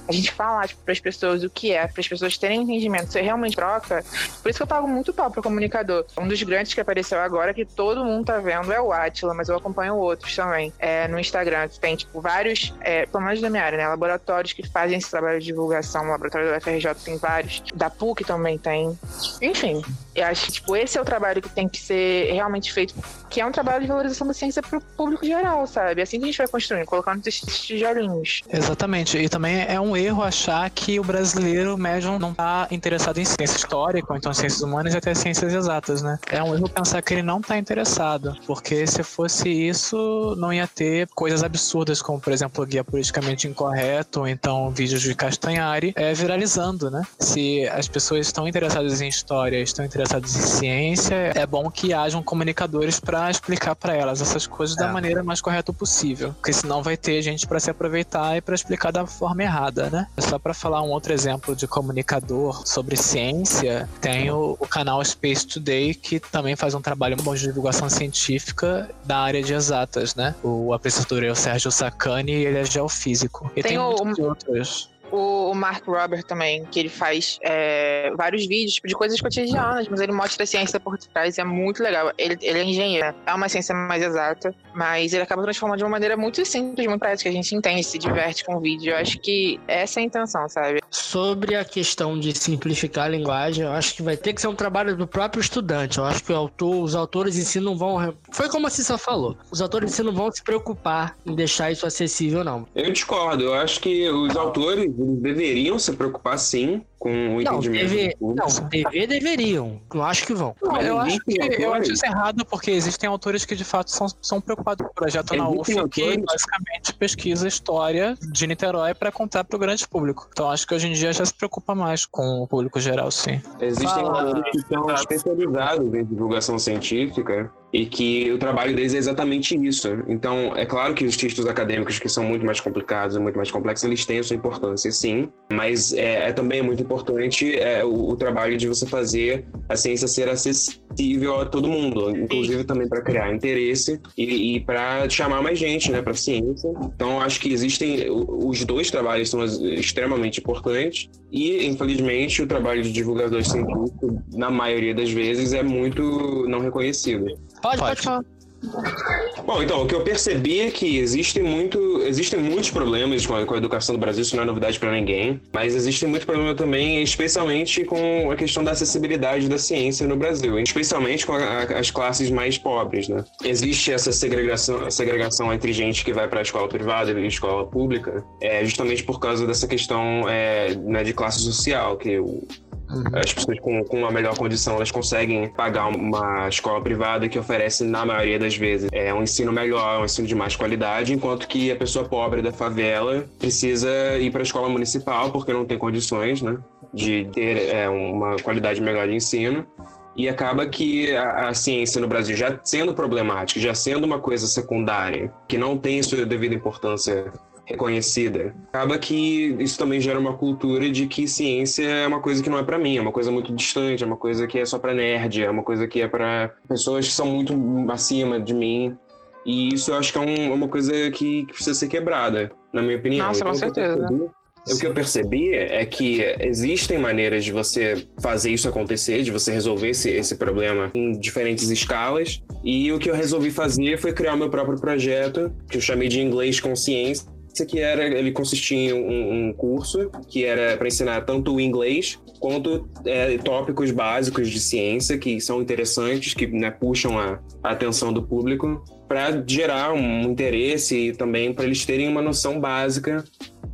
a gente falar tipo, para as pessoas o que é, para as pessoas terem entendimento, você realmente troca. Por isso que eu pago muito pau para comunicador. Um dos grandes que apareceu agora, que todo mundo tá vendo, é o Atila, mas eu acompanho outros também. É, no Instagram, tem, tipo, vários, é, pelo menos da minha área, né? Laboratórios que fazem esse trabalho de divulgação. O laboratório da UFRJ tem vários. Da PUC também tem. Enfim, eu acho que, tipo, esse é o trabalho que tem que ser realmente feito, que é um trabalho de valorização da ciência para o público geral, sabe? É assim que a gente vai construindo, colocando esses tijolinhos. Exatamente. E também é um erro achar que o brasileiro médium não está interessado em ciência histórica, ou então ciências humanas e até ciências exatas, né? É um erro pensar que ele não está interessado, porque se fosse isso, não ia ter coisas absurdas, como, por exemplo, guia politicamente incorreto, ou então vídeos de Castanhari, é, viralizando, né? Se as pessoas estão interessadas em história, estão interessadas em ciência, é bom que hajam comunicadores para explicar para elas essas coisas é. da maneira mais correta possível, porque senão vai ter gente para se aproveitar e para explicar da forma errada, né? Só para falar um outro exemplo de comunicador sobre ciência, tem o, o, canal Space Today, que também faz um trabalho bom de divulgação científica da área de exatas, né? O apresentador é o Sérgio Sacani e ele é geofísico. E tem, tem muitos outros o, Mark Robert também, que ele faz é, vários vídeos tipo, de coisas cotidianas, mas ele mostra a ciência por trás e é muito legal. Ele, ele é engenheiro, é uma ciência mais exata, mas ele acaba transformando de uma maneira muito simples, muito prática. A gente entende, se diverte com o vídeo. Eu acho que essa é a intenção, sabe? Sobre a questão de simplificar a linguagem, eu acho que vai ter que ser um trabalho do próprio estudante. Eu acho que autor, os autores em si não vão. Foi como a Cissa falou. Os autores em si não vão se preocupar em deixar isso acessível, não. Eu discordo. Eu acho que os autores deveriam se preocupar sim com o não, entendimento deve, Não, dever deveriam. Não acho que vão. Não, eu, acho que, eu acho isso errado porque existem autores que de fato são, são preocupados com o projeto na UF que basicamente pesquisa história de Niterói para contar para o grande público. Então acho que hoje em dia já se preocupa mais com o público geral, sim. Existem autores que são especializados em divulgação científica e que o trabalho deles é exatamente isso. Então, é claro que os textos acadêmicos que são muito mais complicados, muito mais complexos, eles têm a sua importância, sim, mas é, é também muito importante é, o, o, trabalho de você fazer a ciência ser acessível a todo mundo, inclusive também para criar interesse e, e para chamar mais gente, né, para ciência. Então, acho que existem os dois trabalhos são extremamente importantes e, infelizmente, o trabalho de divulgador científico, na maioria das vezes, é muito não reconhecido. Pode, pode, pode falar. Bom, então, o que eu percebi é que existe muito, existem muitos problemas com a, com a educação do Brasil, isso não é novidade para ninguém, mas existe muito problema também, especialmente com a questão da acessibilidade da ciência no Brasil, especialmente com a, a, as classes mais pobres, né? Existe essa segregação, segregação entre gente que vai para a escola privada e escola pública, é, justamente por causa dessa questão é, né, de classe social, que o, Uhum. As pessoas com, com uma melhor condição, elas conseguem pagar uma escola privada que oferece, na maioria das vezes, é um ensino melhor, um ensino de mais qualidade, enquanto que a pessoa pobre da favela precisa ir para a escola municipal porque não tem condições, né, de ter é, uma qualidade melhor de ensino. E acaba que a, a, ciência no Brasil, já sendo problemática, já sendo uma coisa secundária, que não tem sua devida importância reconhecida. Acaba que isso também gera uma cultura de que ciência é uma coisa que não é para mim, é uma coisa muito distante, é uma coisa que é só para nerd, é uma coisa que é para pessoas que são muito acima de mim. E isso eu acho que é um, uma coisa que, que, precisa ser quebrada, na minha opinião. Nossa, com então, certeza. O que eu percebi é que existem maneiras de você fazer isso acontecer, de você resolver esse, esse problema em diferentes escalas. E o que eu resolvi fazer foi criar o meu próprio projeto, que eu chamei de Inglês Consciência que era, ele consistia em um, um curso que era para ensinar tanto o inglês quanto é, tópicos básicos de ciência que são interessantes, que né, puxam a, a atenção do público, para gerar um interesse e também para eles terem uma noção básica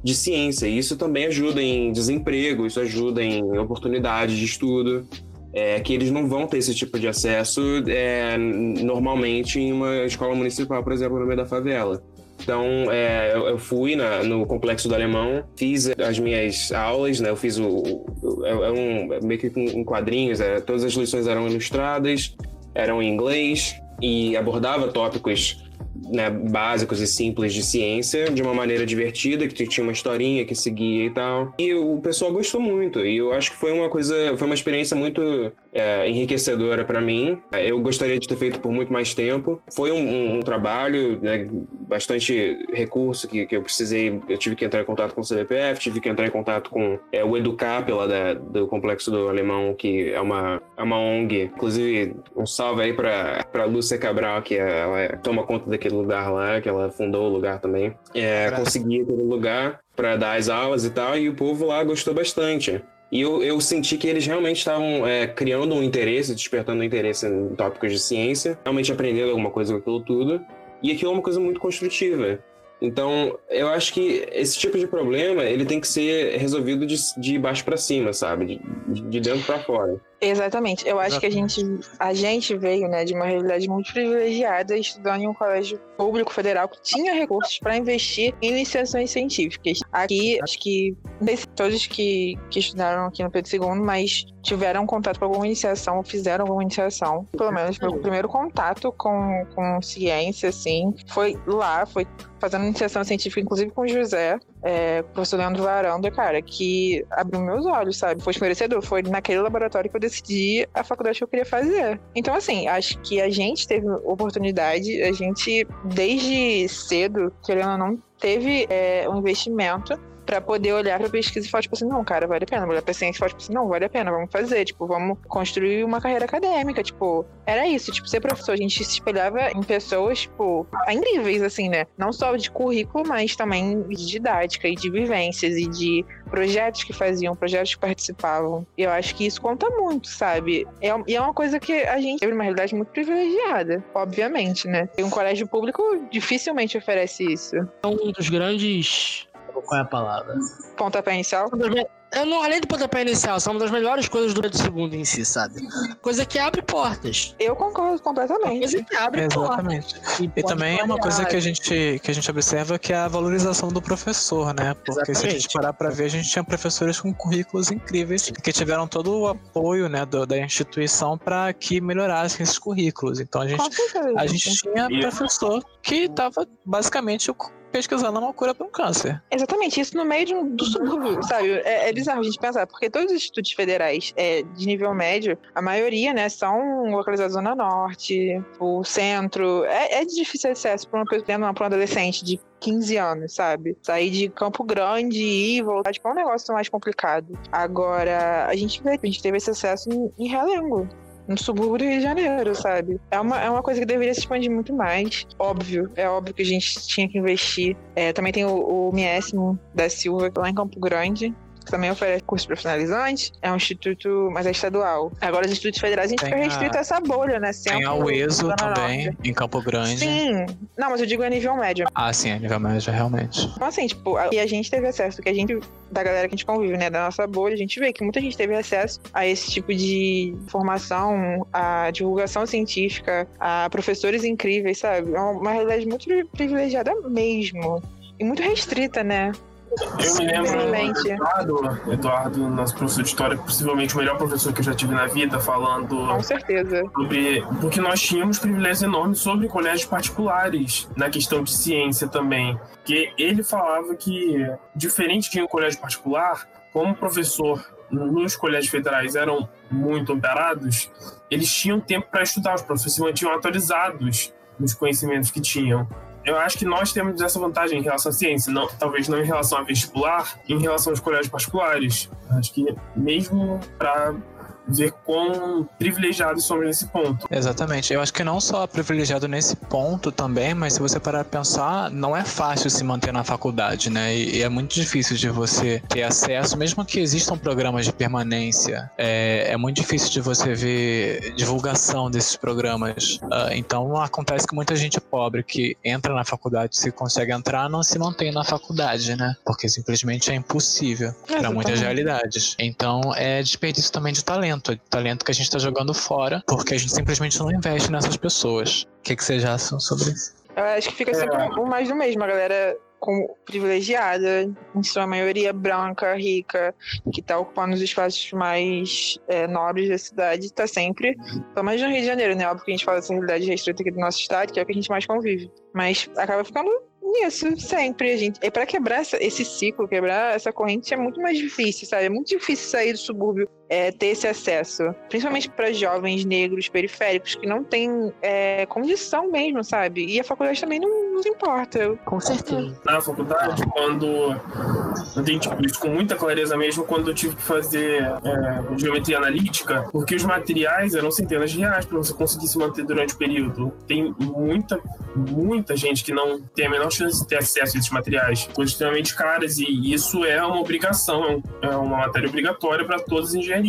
de ciência. Isso também ajuda em desemprego, isso ajuda em oportunidades de estudo. É, que eles não vão ter esse tipo de acesso é, normalmente em uma escola municipal, por exemplo, no meio da favela. Então, é, eu fui na, no Complexo do Alemão, fiz as minhas aulas, né? Eu fiz o... o é, um, meio que em quadrinhos, é, todas as lições eram ilustradas, eram em inglês e abordava tópicos né, básicos e simples de ciência de uma maneira divertida, que tinha uma historinha que seguia e tal. E o pessoal gostou muito. E eu acho que foi uma coisa, foi uma experiência muito é, enriquecedora para mim. Eu gostaria de ter feito por muito mais tempo. Foi um, um, um trabalho, né, bastante recurso que, que eu precisei. Eu tive que entrar em contato com o CBPF, tive que entrar em contato com é, o Educap lá da, do Complexo do Alemão, que é uma, é uma ONG. Inclusive, um salve aí para Lúcia Cabral, que é, ela toma conta daquele lugar lá, que ela fundou o lugar também. É, consegui aquele lugar para dar as aulas e tal, e o povo lá gostou bastante. E eu, eu senti que eles realmente estavam é, criando um interesse, despertando um interesse em tópicos de ciência, realmente aprendendo alguma coisa com aquilo tudo. E aquilo é uma coisa muito construtiva. Então, eu acho que esse tipo de problema ele tem que ser resolvido de, de baixo para cima, sabe? De, de dentro para fora. Exatamente. Eu acho Exatamente. que a gente, a gente veio né, de uma realidade muito privilegiada estudando em um colégio público federal que tinha recursos para investir em iniciações científicas. Aqui, acho que todos que, que estudaram aqui no Pedro II, mas tiveram contato com alguma iniciação, fizeram alguma iniciação. Pelo menos meu primeiro contato com, com ciência, assim, foi lá, foi fazendo iniciação científica, inclusive com o José, é, o professor Leandro Varanda, cara, que abriu meus olhos, sabe? Foi esclarecedor. Foi naquele laboratório que eu decidi a faculdade que eu queria fazer. Então, assim, acho que a gente teve oportunidade, a gente, desde cedo, querendo ou não, teve é, um investimento para poder olhar pra pesquisa e falar, tipo assim, não, cara, vale a pena. Olhar pra ciência e falar, tipo assim, não, vale a pena, vamos fazer. Tipo, vamos construir uma carreira acadêmica. Tipo, era isso. Tipo, ser professor, a gente se espelhava em pessoas, tipo, incríveis, assim, né? Não só de currículo, mas também de didática e de vivências e de projetos que faziam, projetos que participavam. E eu acho que isso conta muito, sabe? É, e é uma coisa que a gente teve uma realidade muito privilegiada, obviamente, né? E um colégio público dificilmente oferece isso. É um dos grandes qual é a palavra? Pontapé inicial? Eu não, além do pontapé inicial, são uma das melhores coisas do Pedro II em si, sabe? Coisa que abre portas. Eu concordo completamente. Coisa que abre Exatamente. portas. E, e também é uma coisa que a, gente, que a gente observa que é a valorização do professor, né? Porque Exatamente. se a gente parar pra ver, a gente tinha professores com currículos incríveis que tiveram todo o apoio né, do, da instituição para que melhorassem esses currículos. Então a gente, a gente tinha professor que estava basicamente pesquisando uma cura para um câncer. Exatamente, isso no meio de um, do subúrbio, sabe? É, é, bizarro a gente pensar, porque todos os institutos federais é, de nível médio, a maioria, né, são localizados na Zona Norte, o centro. É, é de difícil acesso para uma pessoa, para um adolescente de 15 anos, sabe? Sair de Campo Grande e voltar, tipo, é um negócio mais complicado. Agora, a gente vê, a gente teve esse acesso em, em Realengo no subúrbio do Rio de Janeiro, sabe? É uma, é uma coisa que deveria se expandir muito mais. Óbvio, é óbvio que a gente tinha que investir. É, também tem o, o da Silva lá em Campo Grande, que também oferece curso profissionalizante, é um instituto, mas é estadual. Agora, os institutos federais, a gente tem fica restrito a, essa bolha, né? Tem a UESO também, Norte. em Campo Grande. Sim. Não, mas eu digo a nível médio. Ah, sim, a nível médio, realmente. Então, assim, tipo, e a gente teve acesso, que a gente, da galera que a gente convive, né, da nossa bolha, a gente vê que muita gente teve acesso a esse tipo de formação, a divulgação científica, a professores incríveis, sabe? É uma realidade muito privilegiada mesmo. E muito restrita, né? Eu me lembro do Eduardo, Eduardo, nosso professor de história, possivelmente o melhor professor que eu já tive na vida, falando. Com certeza. Sobre. Porque nós tínhamos privilégios enormes sobre colégios particulares, na questão de ciência também. Que ele falava que, diferente de um colégio particular, como o professor nos colégios federais eram muito amparados, eles tinham tempo para estudar, os professores se mantinham atualizados nos conhecimentos que tinham eu acho que nós temos essa vantagem em relação à ciência, não, talvez não em relação a vestibular, em relação aos colégios particulares. Acho que mesmo para ver quão privilegiados somos nesse ponto. Exatamente. Eu acho que não só privilegiado nesse ponto também, mas se você parar pra pensar, não é fácil se manter na faculdade, né? E, e é muito difícil de você ter acesso, mesmo que existam programas de permanência, é, é muito difícil de você ver divulgação desses programas. Uh, então acontece que muita gente pobre que entra na faculdade, se consegue entrar, não se mantém na faculdade, né? Porque simplesmente é impossível para muitas realidades. Então é desperdício também de talento, é talento que a gente está jogando fora, porque a gente simplesmente não investe nessas pessoas. O que, que vocês já acham sobre isso? Eu acho que fica sempre o mais do mesmo, a galera como privilegiada, em sua maioria branca, rica, que está ocupando os espaços mais é, nobres da cidade, está sempre, pelo menos no Rio de Janeiro, né? Óbvio que a gente fala dessa realidade restrita aqui do nosso estado, que é o que a gente mais convive. Mas acaba ficando nisso, sempre. A gente, é para quebrar essa, esse ciclo, quebrar essa corrente é muito mais difícil, sabe? É muito difícil sair do subúrbio, é, ter esse acesso. Principalmente para jovens negros periféricos que não têm é, condição mesmo, sabe? E a faculdade também não nos importa. Com certeza. Na faculdade, quando. Eu tenho tipo, isso com muita clareza mesmo quando eu tive que fazer é, geometria analítica, porque os materiais eram centenas de reais para você conseguir se manter durante o período. Tem muita, muita gente que não tem a menor chance de ter acesso a esses materiais, coisas extremamente caras, e isso é uma obrigação, é, é uma matéria obrigatória para todas as engenharias.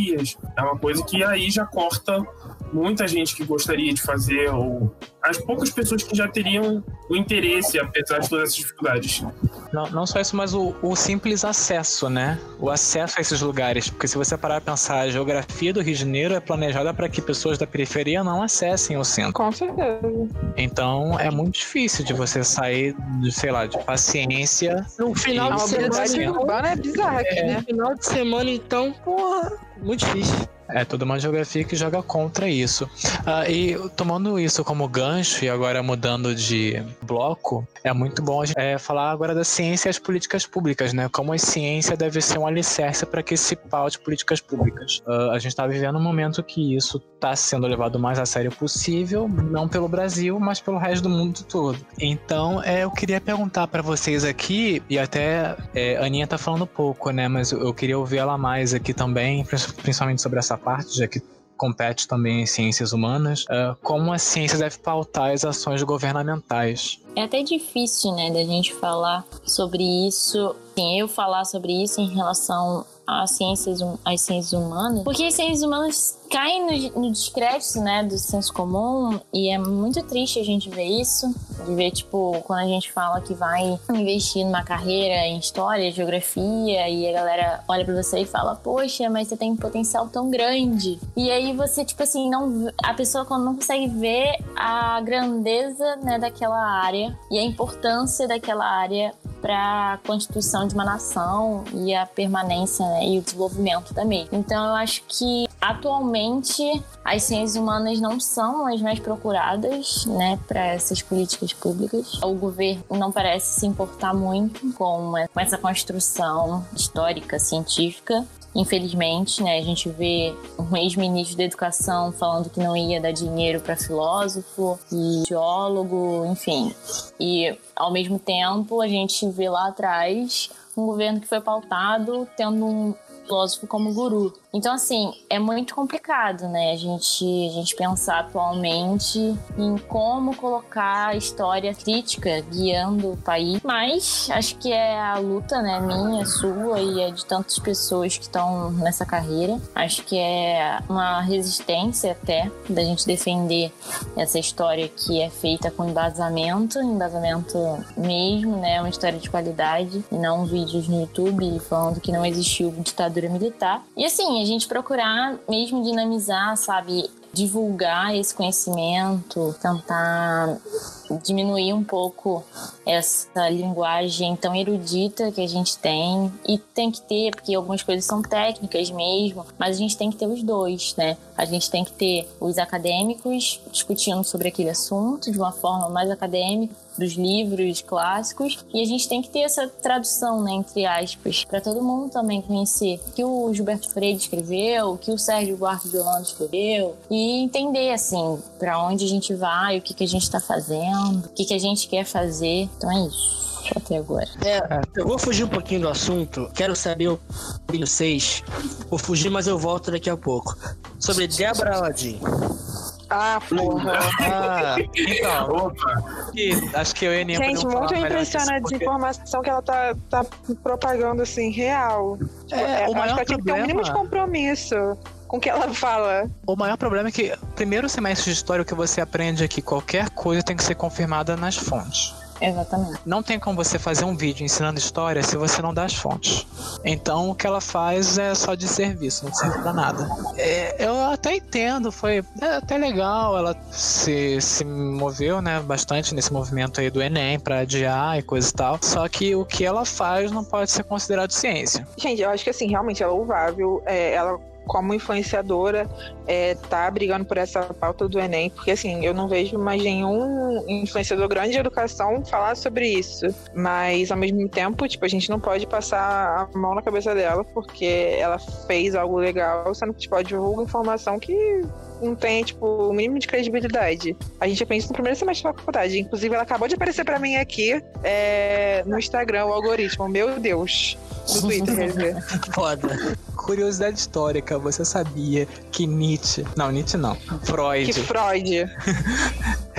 É uma coisa que aí já corta muita gente que gostaria de fazer, ou as poucas pessoas que já teriam o interesse, apesar de todas essas dificuldades. Não, não só isso, mas o, o, simples acesso, né? O acesso a esses lugares. Porque se você parar para pensar, a geografia do Rio de Janeiro é planejada para que pessoas da periferia não acessem o centro. Com certeza. Então é muito difícil de você sair, de, sei lá, de paciência. No final de semana. urbana é bizarra aqui, é. né? No final de semana, então, porra, muito difícil. É toda uma geografia que joga contra isso. Uh, e tomando isso como gancho, e agora mudando de bloco, é muito bom a gente, é, falar agora da ciência e as políticas públicas, né? Como a ciência deve ser um alicerce para que se paute políticas públicas. Uh, a gente está vivendo um momento que isso está sendo levado o mais a sério possível, não pelo Brasil, mas pelo resto do mundo todo. Então, é, eu queria perguntar para vocês aqui, e até é, a Aninha tá falando pouco, né? Mas eu queria ouvir ela mais aqui também, principalmente sobre essa parte, já que compete também em ciências humanas, uh, como a ciência deve pautar as ações governamentais. É até difícil, né, da gente falar sobre isso, sim, eu falar sobre isso em relação às ciências, às ciências humanas, porque as ciências humanas caem no, no descrédito, né, do senso comum, e é muito triste a gente ver isso, de ver, tipo, quando a gente fala que vai investir numa carreira em história, geografia, e a galera olha pra você e fala, poxa, mas você tem um potencial tão grande. E aí você, tipo assim, não. A pessoa quando não consegue ver a grandeza, né, daquela área e a importância daquela área para a constituição de uma nação e a permanência né, e o desenvolvimento também. Então eu acho que atualmente as ciências humanas não são as mais procuradas, né, para essas políticas públicas. O governo não parece se importar muito com essa construção histórica, científica. Infelizmente, né, a gente vê um ex-ministro da Educação falando que não ia dar dinheiro para filósofo e geólogo, enfim. E ao mesmo tempo, a gente vê lá atrás um governo que foi pautado tendo um filósofo como guru. Então, assim, é muito complicado, né? A gente, a gente pensar atualmente em como colocar a história crítica guiando o país. Mas acho que é a luta, né? Minha, sua e é de tantas pessoas que estão nessa carreira. Acho que é uma resistência até da gente defender essa história que é feita com embasamento, embasamento mesmo, né? Uma história de qualidade e não vídeos no YouTube falando que não existiu ditadura militar. E assim, a gente procurar mesmo dinamizar, sabe, divulgar esse conhecimento, tentar diminuir um pouco essa linguagem tão erudita que a gente tem e tem que ter, porque algumas coisas são técnicas mesmo, mas a gente tem que ter os dois, né? A gente tem que ter os acadêmicos discutindo sobre aquele assunto de uma forma mais acadêmica, dos livros clássicos, e a gente tem que ter essa tradução, né, entre aspas, para todo mundo também conhecer o que o Gilberto Freire escreveu, o que o Sérgio Buarque de Holanda escreveu, e entender, assim, para onde a gente vai, o que, que a gente está fazendo, o que, que a gente quer fazer. Então é isso. até agora. É, eu vou fugir um pouquinho do assunto. Quero saber o de vocês. Vou fugir, mas eu volto daqui a pouco. Sobre Débora Aladdin. Ah, porra. Ah, então, Opa, acho que eu e a Gente, muito impressionante a porque- desinformação que ela tá, tá propagando, assim, real. É, o acho maior que ela tinha que ter um mínimo de problema- compromisso com o que ela fala. O maior problema é que, primeiro semestre de história, o que você aprende é que qualquer coisa tem que ser confirmada nas fontes. Exatamente. Não tem como você fazer um vídeo ensinando história se você não dá as fontes. Então o que ela faz é só de serviço, não serve pra nada. É, eu até entendo, foi é até legal, ela se, se moveu né, bastante nesse movimento aí do Enem pra adiar e coisa e tal. Só que o que ela faz não pode ser considerado ciência. Gente, eu acho que assim, realmente é louvável. É, ela, como influenciadora, é, tá brigando por essa pauta do Enem, porque assim, eu não vejo mais nenhum influenciador grande de educação falar sobre isso. Mas ao mesmo tempo, tipo, a gente não pode passar a mão na cabeça dela, porque ela fez algo legal, sendo que tipo, ela divulga informação que não tem, tipo, o mínimo de credibilidade. A gente aprende no primeiro semestre da faculdade. Inclusive, ela acabou de aparecer pra mim aqui é, no Instagram, o algoritmo. Meu Deus. No Twitter, quer dizer. Foda. Curiosidade histórica, você sabia que Nietzsche. Não, Nietzsche não. Freud, Que Freud.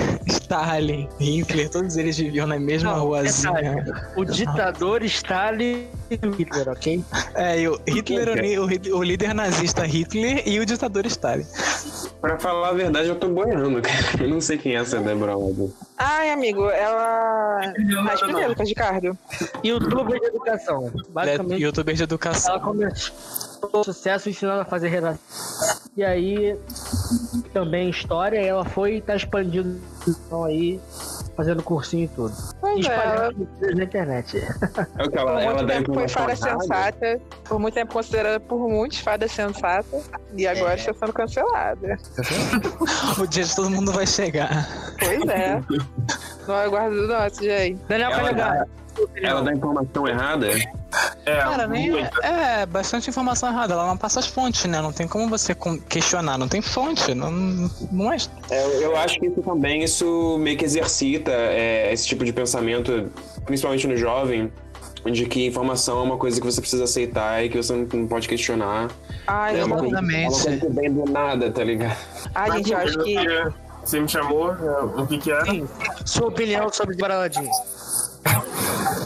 Stalin, Hitler, todos eles viviam na mesma Não, ruazinha. O ditador Stalin e o Hitler, ok? É, e o Hitler, o, o, líder nazista Hitler e o ditador Stalin. Pra falar a verdade, eu tô boiando, cara. Eu não sei quem é essa Débora Aladdin. Ai, amigo, ela. Mais primeiro, Ricardo. Youtuber de educação. É Basicamente, youtuber de educação. ela começou sucesso ensinando a fazer redação. E aí, também história, ela foi e tá expandindo então aí, fazendo cursinho e tudo. E Pois é, ela espalhando vídeos na internet. É o que ela, por ela tempo foi fada errada. sensata, por muito tempo considerada por muitos fada sensata, e agora está sendo cancelada. O dia de todo mundo vai chegar. Pois é. No aguardo do nosso, gente. Daniel Ela Canegar. Ela dá informação errada? é, Cara, nem muito. é bastante informação errada. Ela não passa as fontes, né? Não tem como você questionar. Não tem fonte. Não, não é. É, eu- acho que isso também, isso meio que exercita é, esse tipo de pensamento, principalmente no jovem, de que informação é uma coisa que você precisa aceitar e que você não, pode questionar. É eu uma coisa, é uma Exatamente. coisa vem do nada, tá ligado? Ai, gente, eu acho que. Você me chamou, é, o que que era? Sua opinião sobre Baraladinho.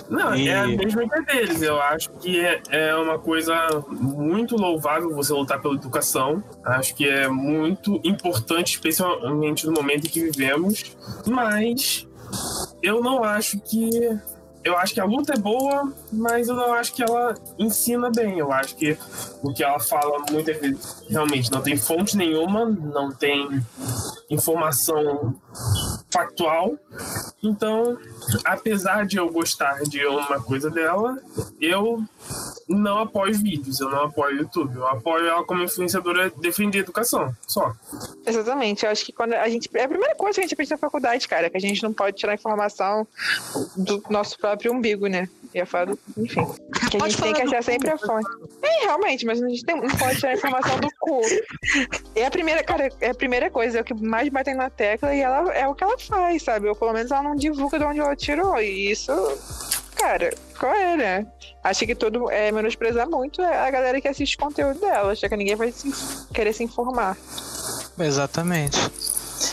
Não, E- é a mesma ideia deles. Eu acho que é, é uma coisa muito louvável você lutar pela educação. Acho que é muito importante, especialmente no momento em que vivemos. Mas eu não acho que. Eu acho que a luta é boa, mas eu não acho que ela ensina bem. Eu acho que o que ela fala muitas vezes realmente não tem fonte nenhuma, não tem informação factual. Então, apesar de eu gostar de uma coisa dela, eu não apoio vídeos, eu não apoio YouTube. Eu apoio ela como influenciadora defender a educação, só. Exatamente, eu acho que quando a gente. É a primeira coisa que a gente aprende na faculdade, cara, que a gente não pode tirar informação do nosso próprio umbigo, né? Ia falar do. Enfim. Que a gente tem que achar sempre a fonte. É, realmente, mas a gente tem- não pode tirar informação do cu. É a primeira, cara, é a primeira coisa, é o que mais batem na tecla e ela é o que ela faz, sabe? Ou pelo menos ela não divulga de onde ela tirou. E isso, cara, qual é, né? Acho que todo é menosprezar muito a galera que assiste o conteúdo dela. Acha que ninguém vai se querer se informar. Exatamente.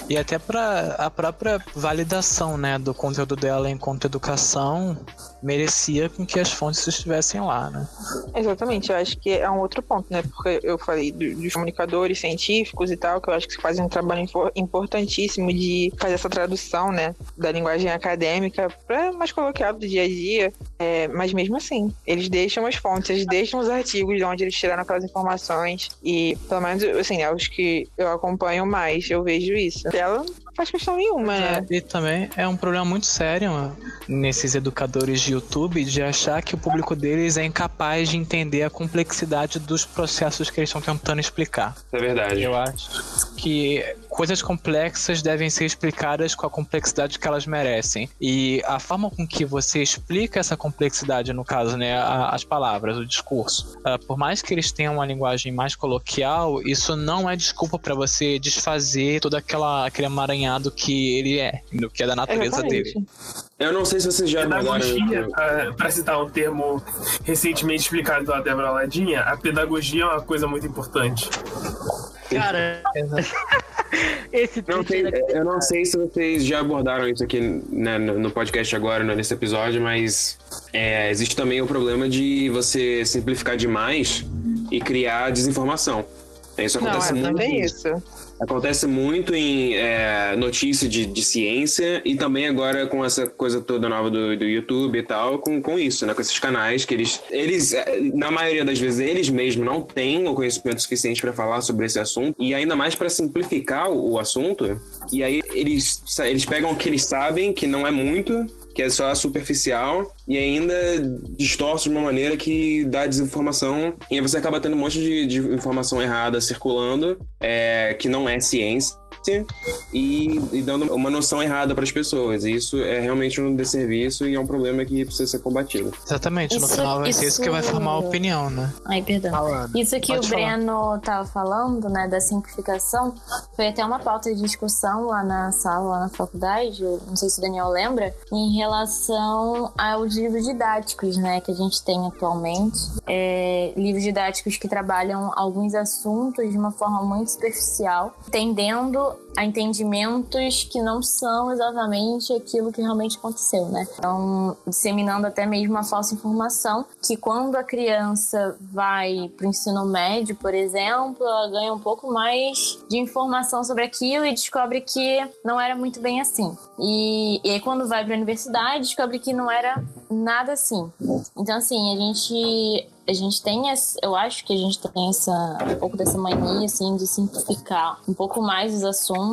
E até para a própria validação, né, do conteúdo dela enquanto educação merecia com que as fontes estivessem lá, né? Exatamente, eu acho que é um outro ponto, né? Porque eu falei do- dos comunicadores científicos e tal, que eu acho que fazem um trabalho importantíssimo de fazer essa tradução, né? Da linguagem acadêmica para mais coloquial do dia a dia. É, mas mesmo assim, eles deixam as fontes, eles deixam os artigos de onde eles tiraram aquelas informações. E, pelo menos, assim, é os que eu acompanho mais, eu vejo isso. Ela faz questão nenhuma, né? E também é um problema muito sério ó, nesses educadores de YouTube de achar que o público deles é incapaz de entender a complexidade dos processos que eles estão tentando explicar. É verdade. Eu acho que coisas complexas devem ser explicadas com a complexidade que elas merecem. E a forma com que você explica essa complexidade, no caso, né, as palavras, o discurso, uh, por mais que eles tenham uma linguagem mais coloquial, isso não é desculpa para você desfazer todo aquela, aquele amaranhado que ele é, que é da natureza Exatamente. dele. Eu não sei se vocês já abordaram. Pedagogia, para citar um termo recentemente explicado pela Débora Ladinha, a pedagogia é uma coisa muito importante. Cara, esse Não da- eu não sei se vocês já abordaram isso aqui né, no podcast agora, né, nesse episódio, mas é, existe também o problema de você simplificar demais e criar desinformação. Isso Não, acontece é muito. também isso. Acontece muito em é, notícia de, de ciência e também agora com essa coisa toda nova do, do YouTube e tal, com, com isso, né? Com esses canais que eles, eles, é, na maioria das vezes, eles mesmos não têm o conhecimento suficiente para falar sobre esse assunto e ainda mais para simplificar o, o assunto. E aí eles, eles pegam o que eles sabem, que não é muito, que é só superficial, e ainda distorce de uma maneira que dá desinformação, e aí você acaba tendo um monte de, de informação errada circulando, é, que não é ciência. E, e dando uma noção errada para as pessoas. E isso é realmente um desserviço e é um problema que precisa ser combatido. Exatamente, no Isso- final vai ser isso que vai isso- formar a opinião, né? Ai, perdão. falando. Isso que Pode o falar. Breno tava falando, né, da simplificação, foi até uma pauta de discussão lá na sala, lá na faculdade, eu não sei se o Daniel lembra, em relação aos livros didáticos, né, que a gente tem atualmente. É, livros didáticos que trabalham alguns assuntos de uma forma muito superficial, tendendo out. A entendimentos que não são exatamente aquilo que realmente aconteceu, né? Então, disseminando até mesmo a falsa informação, que quando a criança vai para o ensino médio, por exemplo, ela ganha um pouco mais de informação sobre aquilo e descobre que não era muito bem assim. E, e aí, quando vai para a universidade, descobre que não era nada assim. Então, assim, a gente a gente tem essa, eu acho que a gente tem essa um pouco dessa mania assim de simplificar um pouco mais os assuntos,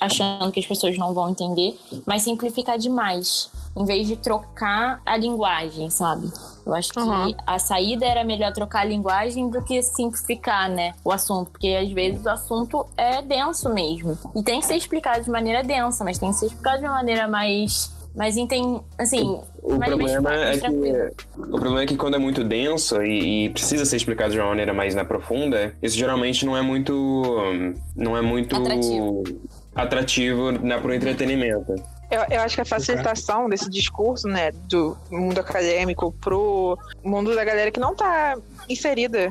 achando que as pessoas não vão entender, mas simplificar demais, em vez de trocar a linguagem, sabe? Eu acho que Uhum. a saída era melhor trocar a linguagem do que simplificar, né, o assunto, porque às vezes o assunto é denso mesmo. E tem que ser explicado de maneira densa, mas tem que ser explicado de uma maneira mais mais enten... assim, O mais, problema mais, mais é que o problema é que quando é muito denso e, e precisa ser explicado de uma maneira mais na profunda, isso geralmente não é muito não é muito Atrativo. atrativo né, pro entretenimento. Eu, eu acho que a facilitação desse discurso, né, do mundo acadêmico pro mundo da galera que não tá inserida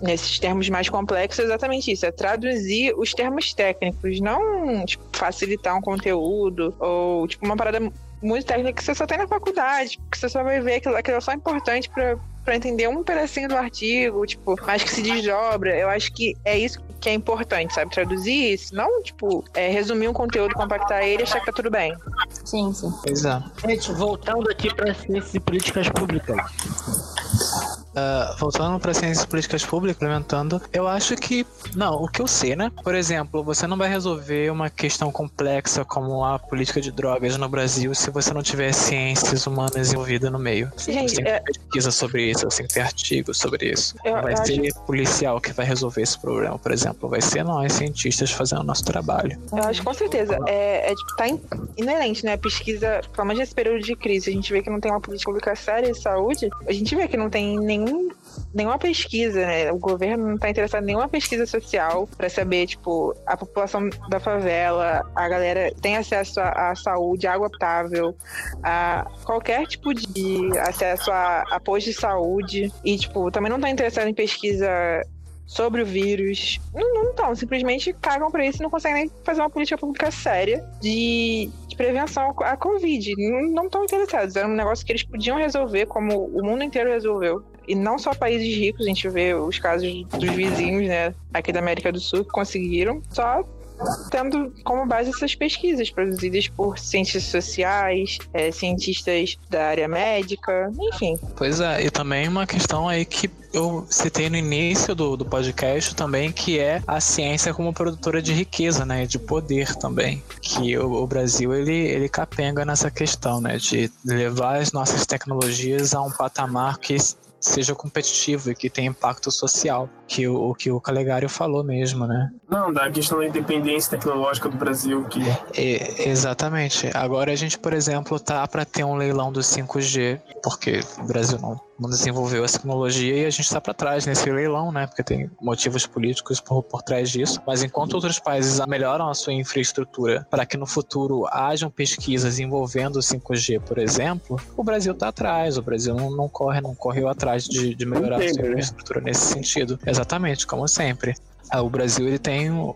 nesses termos mais complexos é exatamente isso, é traduzir os termos técnicos, não tipo, facilitar um conteúdo ou tipo uma parada muito técnica que você só tem na faculdade, que você só vai ver aquilo, aquilo é só importante pra para entender um pedacinho do artigo, tipo, mas que se desdobra. Eu acho que é isso que é importante, sabe? Traduzir isso, não, tipo, é, resumir um conteúdo, compactar ele e achar que tá tudo bem. Sim, sim. É. Gente, voltando aqui para ciências e políticas públicas. Ah, voltando para ciências políticas públicas, implementando, eu acho que, não, o que eu sei, né? Por exemplo, você não vai resolver uma questão complexa como a política de drogas no Brasil se você não tiver ciências humanas envolvidas no meio. Gente, Você tem que é- ter pesquisa sobre isso, você tem que ter artigos sobre isso. Eu- não vai eu ser policial que vai resolver esse problema, por exemplo. Vai ser nós, cientistas, fazendo o nosso trabalho. Eu acho com certeza. É, é tipo, tá in- inerente, né? A pesquisa, pelo menos nesse período de crise, a gente vê que não tem uma política pública séria de saúde, a gente vê que não tem nenhum, nenhuma pesquisa, né? O governo não tá interessado em nenhuma pesquisa social pra saber, tipo, a população da favela, a galera tem acesso à, à saúde, água potável, a qualquer tipo de acesso a, a posto de saúde. E, tipo, também não tá interessado em pesquisa sobre o vírus. Não, estão, simplesmente cagam pra isso e não conseguem nem fazer uma política pública séria de, de prevenção à Covid. Não- estão interessados. Era um negócio que eles podiam resolver, como o mundo inteiro resolveu. E não só países ricos, a gente vê os casos dos vizinhos, né, aqui da América do Sul, que conseguiram, só tendo como base essas pesquisas produzidas por cientistas sociais, eh, cientistas da área médica, enfim. Pois é, e também uma questão aí que eu citei no início do, do podcast também, que é a ciência como produtora de riqueza, né? De poder também. Que o, o Brasil, ele, ele capenga nessa questão, né? De levar as nossas tecnologias a um patamar que seja competitivo e que tenha impacto social, que o, que o Calegari falou mesmo, né? Não, da questão da independência tecnológica do Brasil, que É, exatamente. Agora a gente, por exemplo, tá para ter um leilão do 5G, porque o Brasil não, não desenvolveu essa tecnologia e a gente está para trás nesse leilão, né? Porque tem motivos políticos por, por trás disso. Mas enquanto outros países melhoram a sua infraestrutura para que no futuro hajam pesquisas envolvendo o 5G, por exemplo, o Brasil está atrás. O Brasil não, não corre, não correu atrás de, de melhorar a sua né? infraestrutura nesse sentido. Exatamente, como sempre. Ah, O Brasil ele tem um,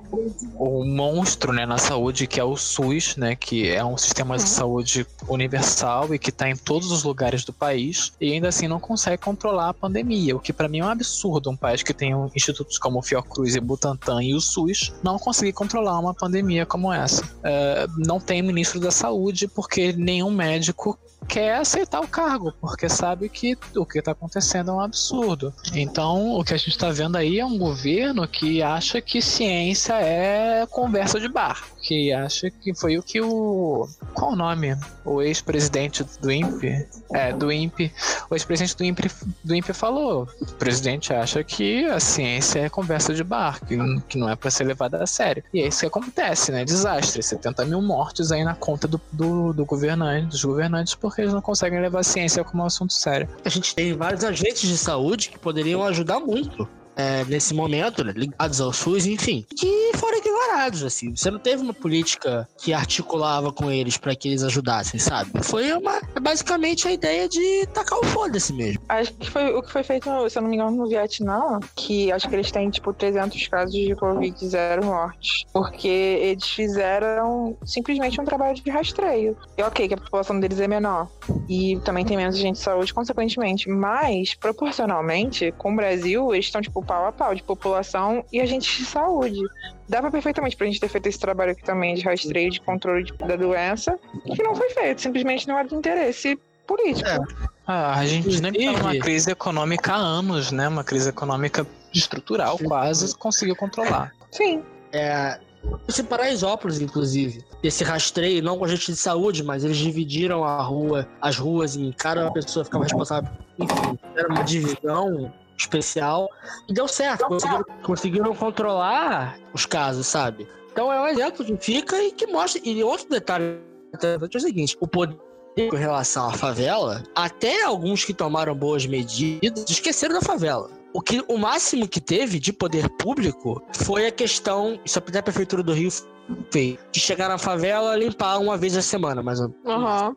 um monstro né, na saúde que é o SUS, né, que é um sistema de saúde universal e que está em todos os lugares do país e ainda assim não consegue controlar a pandemia, o que para mim é um absurdo um país que tem institutos como o Fiocruz e Butantan e o SUS não conseguir controlar uma pandemia como essa. É, não tem ministro da saúde porque nenhum médico quer aceitar o cargo, porque sabe que o que está acontecendo é um absurdo. Então, o que a gente está vendo aí é um governo que acha que ciência é conversa de bar, que acha que foi o que o qual o nome? O ex-presidente do INPE, é, do INPE, o ex-presidente do INPE, do INPE falou. O presidente acha que a ciência é conversa de bar, que, que não é para ser levada a sério. E é isso que acontece, né? Desastre, 70 mil mortes aí na conta do, do, do governante, dos governantes, porque eles não conseguem levar a ciência como um assunto sério. A gente tem vários agentes de saúde que poderiam ajudar muito. É, nesse momento, né, ligados ao SUS, enfim, que foram ignorados, assim. Você não teve uma política que articulava com eles para que eles ajudassem, sabe? Foi uma, basicamente a ideia de tacar o foda-se mesmo. Acho que foi o que foi feito, se eu não me engano, no Vietnã, que acho que eles têm, tipo, 300 casos de Covid zero mortes. Porque eles fizeram simplesmente um trabalho de rastreio. E ok, que a população deles é menor. E também tem menos gente de saúde, consequentemente. Mas, proporcionalmente, com o Brasil, eles estão, tipo, pau a pau de população e agentes de saúde. Dava perfeitamente pra gente ter feito esse trabalho aqui também de rastreio, de controle de- da doença, que não foi feito. Simplesmente não era de interesse político. É. Ah, a Argentina tá numa Inclusive- crise econômica há anos, né? Uma crise econômica estrutural, quase conseguiu controlar. Sim. É, Isso em Paraisópolis, inclusive. Esse rastreio, não com a gente de saúde, mas eles dividiram a rua, as ruas em cada pessoa ficava responsável. Enfim, era uma divisão especial e deu certo. Conseguiram, conseguiram controlar os casos, sabe? Então é um exemplo que fica e que mostra. E outro detalhe interessante é o seguinte: o poder com relação à favela, até alguns que tomaram boas medidas esqueceram da favela. O, que, o máximo que teve de poder público foi a questão, isso até a Prefeitura do Rio fez, de chegar na favela limpar uma vez a semana, mas Aham.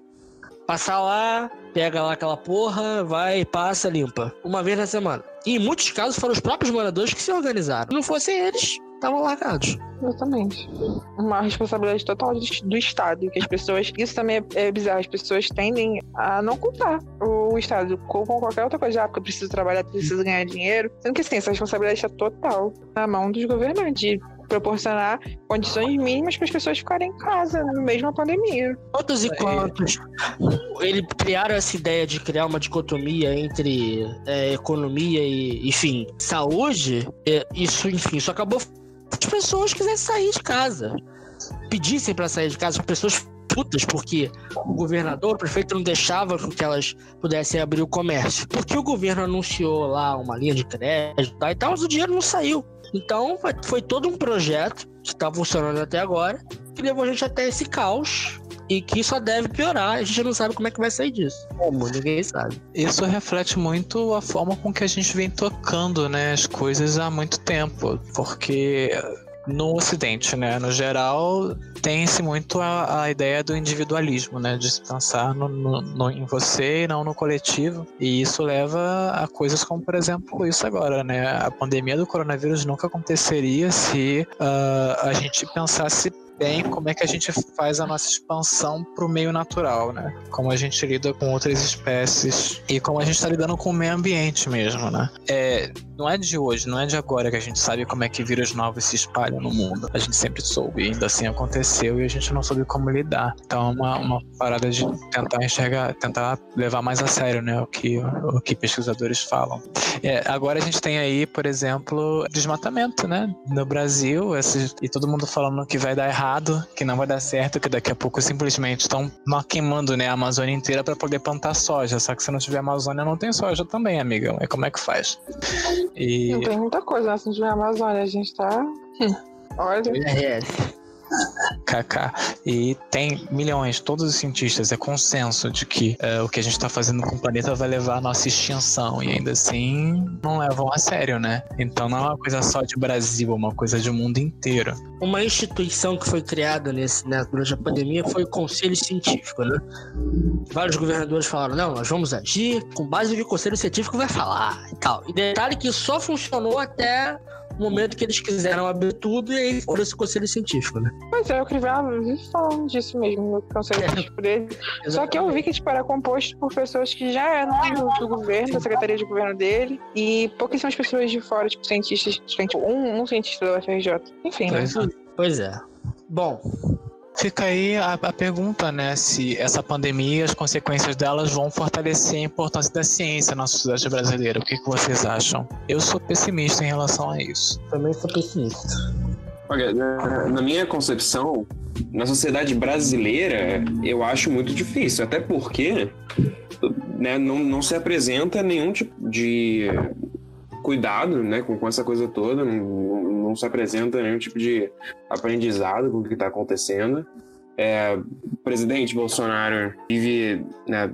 Passar lá, pega lá aquela porra, vai, passa, limpa. Uma vez na semana. E em muitos casos foram os próprios moradores que se organizaram. Se não fossem eles, estavam largados. Exatamente. Uma responsabilidade total do do Estado, que as pessoas. Isso também é, é bizarro, as pessoas tendem a não contar o Estado com, qualquer outra coisa. Ah, porque eu preciso trabalhar, preciso ganhar dinheiro. Sendo que assim, essa responsabilidade está total na mão dos governantes. Proporcionar condições mínimas para as pessoas ficarem em casa, no meio de uma pandemia. Quantos e quantos ele criaram essa ideia de criar uma dicotomia entre é, economia e, enfim, saúde, é, isso, enfim, isso acabou as pessoas quisessem sair de casa. Pedissem para sair de casa, as pessoas putas, porque o governador, o prefeito não deixava que elas pudessem abrir o comércio. Porque o governo anunciou lá uma linha de crédito tá, e tal, mas o dinheiro não saiu. Então foi, todo um projeto que está funcionando até agora, que levou a gente até esse caos e que só deve piorar. A gente não sabe como é que vai sair disso. Como? Ninguém sabe. Isso reflete muito a forma com que a gente vem tocando né, as coisas há muito tempo. Porque no Ocidente, né, no geral, tem-se muito a, a ideia do individualismo, né, de se pensar no, no- no- em você e não no coletivo. E isso leva a coisas como, por exemplo, isso agora, né? A pandemia do coronavírus nunca aconteceria se ah, a gente pensasse bem como é que a gente faz a nossa expansão para o meio natural, né? Como a gente lida com outras espécies e como a gente está lidando com o meio ambiente mesmo, né? É, não é de hoje, não é de agora que a gente sabe como é que vírus novos se espalham no mundo. A gente sempre soube, ainda assim aconteceu e a gente não soube como lidar. Então é uma, uma parada de tentar enxergar, tentar levar mais a sério, né? O que, o que pesquisadores falam. É, agora a gente tem aí, por exemplo, desmatamento, né? No Brasil, esse, e todo mundo falando que vai dar errado, que não vai dar certo, que daqui a pouco simplesmente estão queimando né, a Amazônia inteira para poder plantar soja. Só que se não tiver Amazônia, não tem soja também, amiga. É como é que faz? E... Não tem muita coisa, né? Se não tiver Amazônia, a gente tá. Olha. É, KK. E tem milhões, todos os cientistas, é consenso de que é, o que a gente está fazendo com o planeta vai levar à nossa extinção. E ainda assim, não levam a sério, né? Então não é uma coisa só de Brasil, é uma coisa de mundo inteiro. Uma instituição que foi criada nesse, né, durante a pandemia foi o Conselho Científico, né? Vários governadores falaram: não, nós vamos agir com base no que o Conselho Científico vai falar e tal. E detalhe que só funcionou até momento que eles quiseram abrir tudo e aí foi esse conselho científico, né? Pois é, eu vi falando disso mesmo no conselho é. científico dele. Só que eu vi que tipo, era composto por pessoas que já eram do, do governo, da secretaria de governo dele, e pouquíssimas pessoas de fora, tipo, cientistas, um, um cientista da UFRJ. Enfim, pois né? É. Pois é. Bom, Fica aí a, a, pergunta, né? Se essa pandemia, as consequências delas vão fortalecer a importância da ciência na sociedade brasileira. O que, que vocês acham? Eu sou pessimista em relação a isso. Também sou pessimista. Olha, na, na minha concepção, na sociedade brasileira, eu acho muito difícil. Até porque né, não, não se apresenta nenhum tipo de cuidado né, com, com essa coisa toda, não, não se apresenta nenhum tipo de aprendizado com o que está acontecendo. É, o presidente Bolsonaro vive né,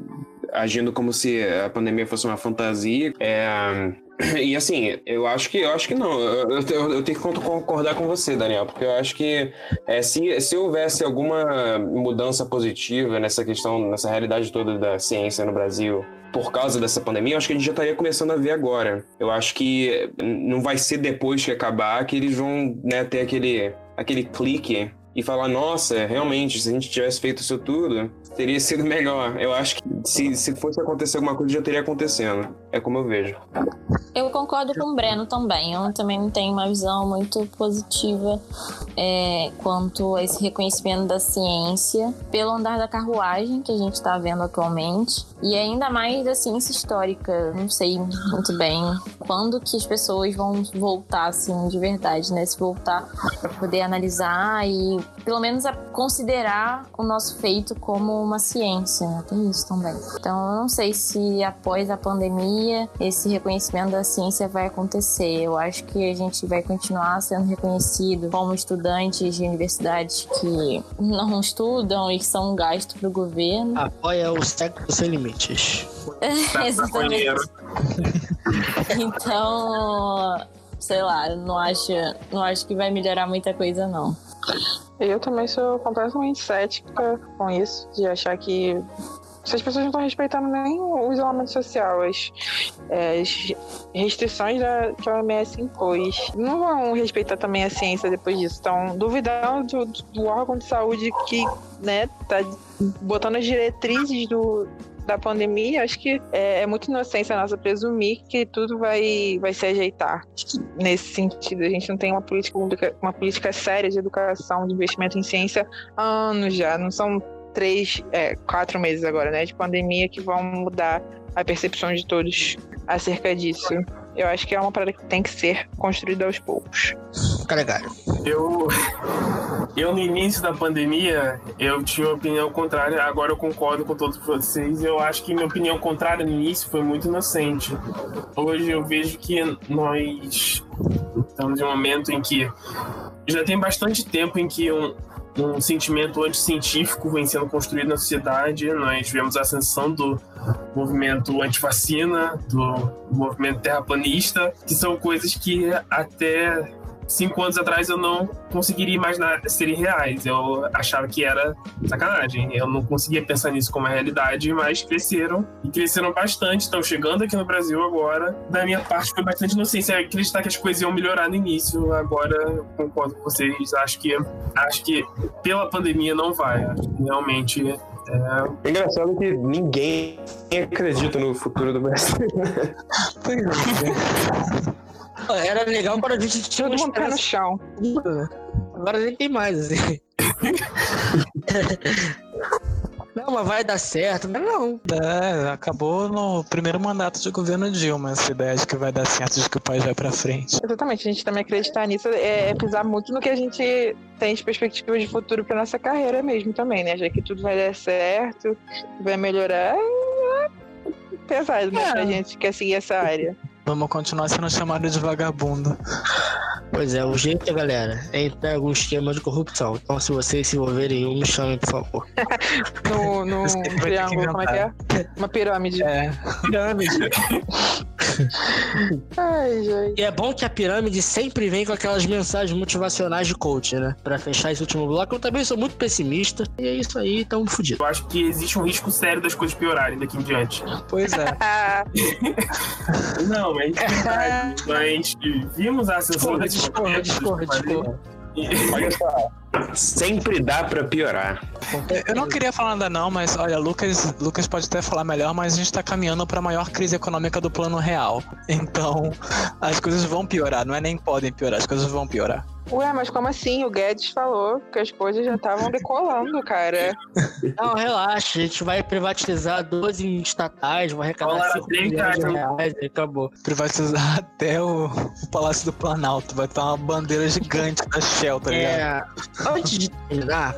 agindo como se a pandemia fosse uma fantasia. É, e assim, eu acho que eu acho que não. Eu, eu, eu, tenho que concordar com você, Daniel, porque eu acho que é, se, se houvesse alguma mudança positiva nessa questão, nessa realidade toda da ciência no Brasil, por causa dessa pandemia, eu acho que a gente já estaria começando a ver agora. Eu acho que não vai ser depois que acabar que eles vão né, ter aquele, aquele clique e falar, nossa, realmente, se a gente tivesse feito isso tudo, teria sido melhor. Eu acho que se, se fosse acontecer alguma coisa, já teria acontecendo. É como eu vejo. Eu concordo com o Breno também. Eu também não tenho uma visão muito positiva é, quanto a esse reconhecimento da ciência pelo andar da carruagem que a gente está vendo atualmente. E ainda mais da ciência histórica. Não sei muito bem quando que as pessoas vão voltar, assim, de verdade, né? Se voltar poder analisar e pelo menos considerar o nosso feito como uma ciência, né? Tem isso também. Então, eu não sei se após a pandemia esse reconhecimento da ciência vai acontecer. Eu acho que a gente vai continuar sendo reconhecido como estudantes de universidades que não estudam e que são um gasto para o governo. Apoia o século sem limites. Exatamente. então, sei lá, não acho, não acho que vai melhorar muita coisa, não. Eu também sou completamente cética com isso, de achar que se as pessoas não estão respeitando nem o isolamento social, as, as restrições da, que a OMS impôs, não vão respeitar também a ciência depois disso. Estão duvidando do, do órgão de saúde que né, tá botando as diretrizes do, da pandemia, acho que é, é muito inocência nossa presumir que tudo vai, vai se ajeitar. Nesse sentido, a gente não tem uma política pública, uma política séria de educação, de investimento em ciência há anos já. Não são três, é, quatro meses agora, né, de pandemia que vão mudar a percepção de todos acerca disso. Eu acho que é uma parada que tem que ser construída aos poucos. Carregado. Eu, eu no início da pandemia, eu tinha uma opinião contrária. Agora eu concordo com todos vocês. Eu acho que minha opinião contrária no início foi muito inocente. Hoje eu vejo que nós estamos em um momento em que já tem bastante tempo em que um, um sentimento anticientífico vem sendo construído na sociedade. Nós vemos a ascensão do movimento antivacina, do movimento terraplanista, que são coisas que até cinco anos atrás eu não conseguiria imaginar serem reais. Eu achava que era sacanagem. Eu não conseguia pensar nisso como uma realidade, mas cresceram e cresceram bastante. Estão chegando aqui no Brasil agora. Da minha parte foi bastante inocência acreditar que as coisas iam melhorar no início. Agora eu concordo com vocês. Acho que acho que pela pandemia não vai. Acho que realmente é... é engraçado que ninguém acredita no futuro do Brasil. Era legal para a gente tinha mundo pé no chão. Agora nem tem mais, assim. Não, mas vai dar certo. Mas não. É, acabou no primeiro mandato de governo Dilma essa ideia de que vai dar certo, de que o país vai pra frente. Exatamente, a gente também acreditar nisso é, é pisar muito no que a gente tem de perspectiva de futuro pra nossa carreira mesmo também, né? Já que tudo vai dar certo, vai melhorar, é pesado, né? É. Pra gente que quer seguir essa área. Vamos continuar sendo chamado de vagabundo. Pois é, o jeito, galera, é entrar em algum esquema de corrupção. Então, se vocês se envolverem em um, me chamem, por favor. No, no triângulo, como é que é? Uma pirâmide. É, Pirâmide. Ai, gente. E é bom que a pirâmide sempre vem com aquelas mensagens motivacionais de coach, né? Pra fechar esse último bloco, eu também sou muito pessimista. E é isso aí, tamo fudido. Eu acho que existe um risco sério das coisas piorarem daqui em diante. pois é. Não, mas de verdade. Mas vimos a ascensão Discorra, discorra, discorra, discorra. Olha só. Sempre dá pra piorar. Eu não queria falar nada não, mas olha, Lucas, Lucas pode até falar melhor, mas a gente tá caminhando pra maior crise econômica do plano real. Então, as coisas vão piorar, não é nem podem piorar, as coisas vão piorar. Ué, mas como assim? O Guedes falou que as coisas já estavam decolando, cara. Não, relaxa, a gente vai privatizar 12 estatais, vai arrecadar Olá, 5 tem milhões de reais e acabou. Privatizar até o, o Palácio do Planalto, vai estar uma bandeira gigante da Shell, tá ligado? É, antes de terminar,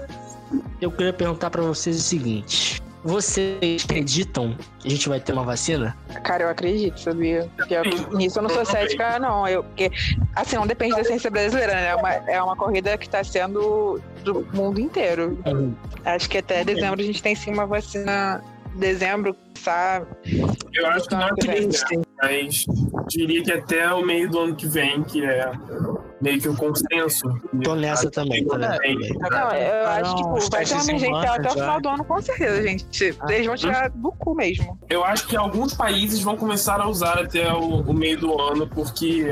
eu queria perguntar pra vocês o seguinte. Vocês acreditam que a gente vai ter uma vacina? Cara, eu acredito, sabia? Que nisso eu não sou cética, não. Eu, porque, assim, não depende da ciência brasileira, né? É uma, é uma corrida que tá sendo do mundo inteiro. Acho que até dezembro a gente tem sim uma vacina. Dezembro, sabe? Eu acho que não que vem. acredito, mas diria que até o meio do ano que vem, que é meio que o consenso. Tô nessa também, tô nessa também. Não, eu acho que Não, tipo, vai ter uma testes em emergencial humana até o final do ano, com certeza, gente. Eles vão tirar do cu mesmo. Eu acho que alguns países vão começar a usar até o, o meio do ano, porque.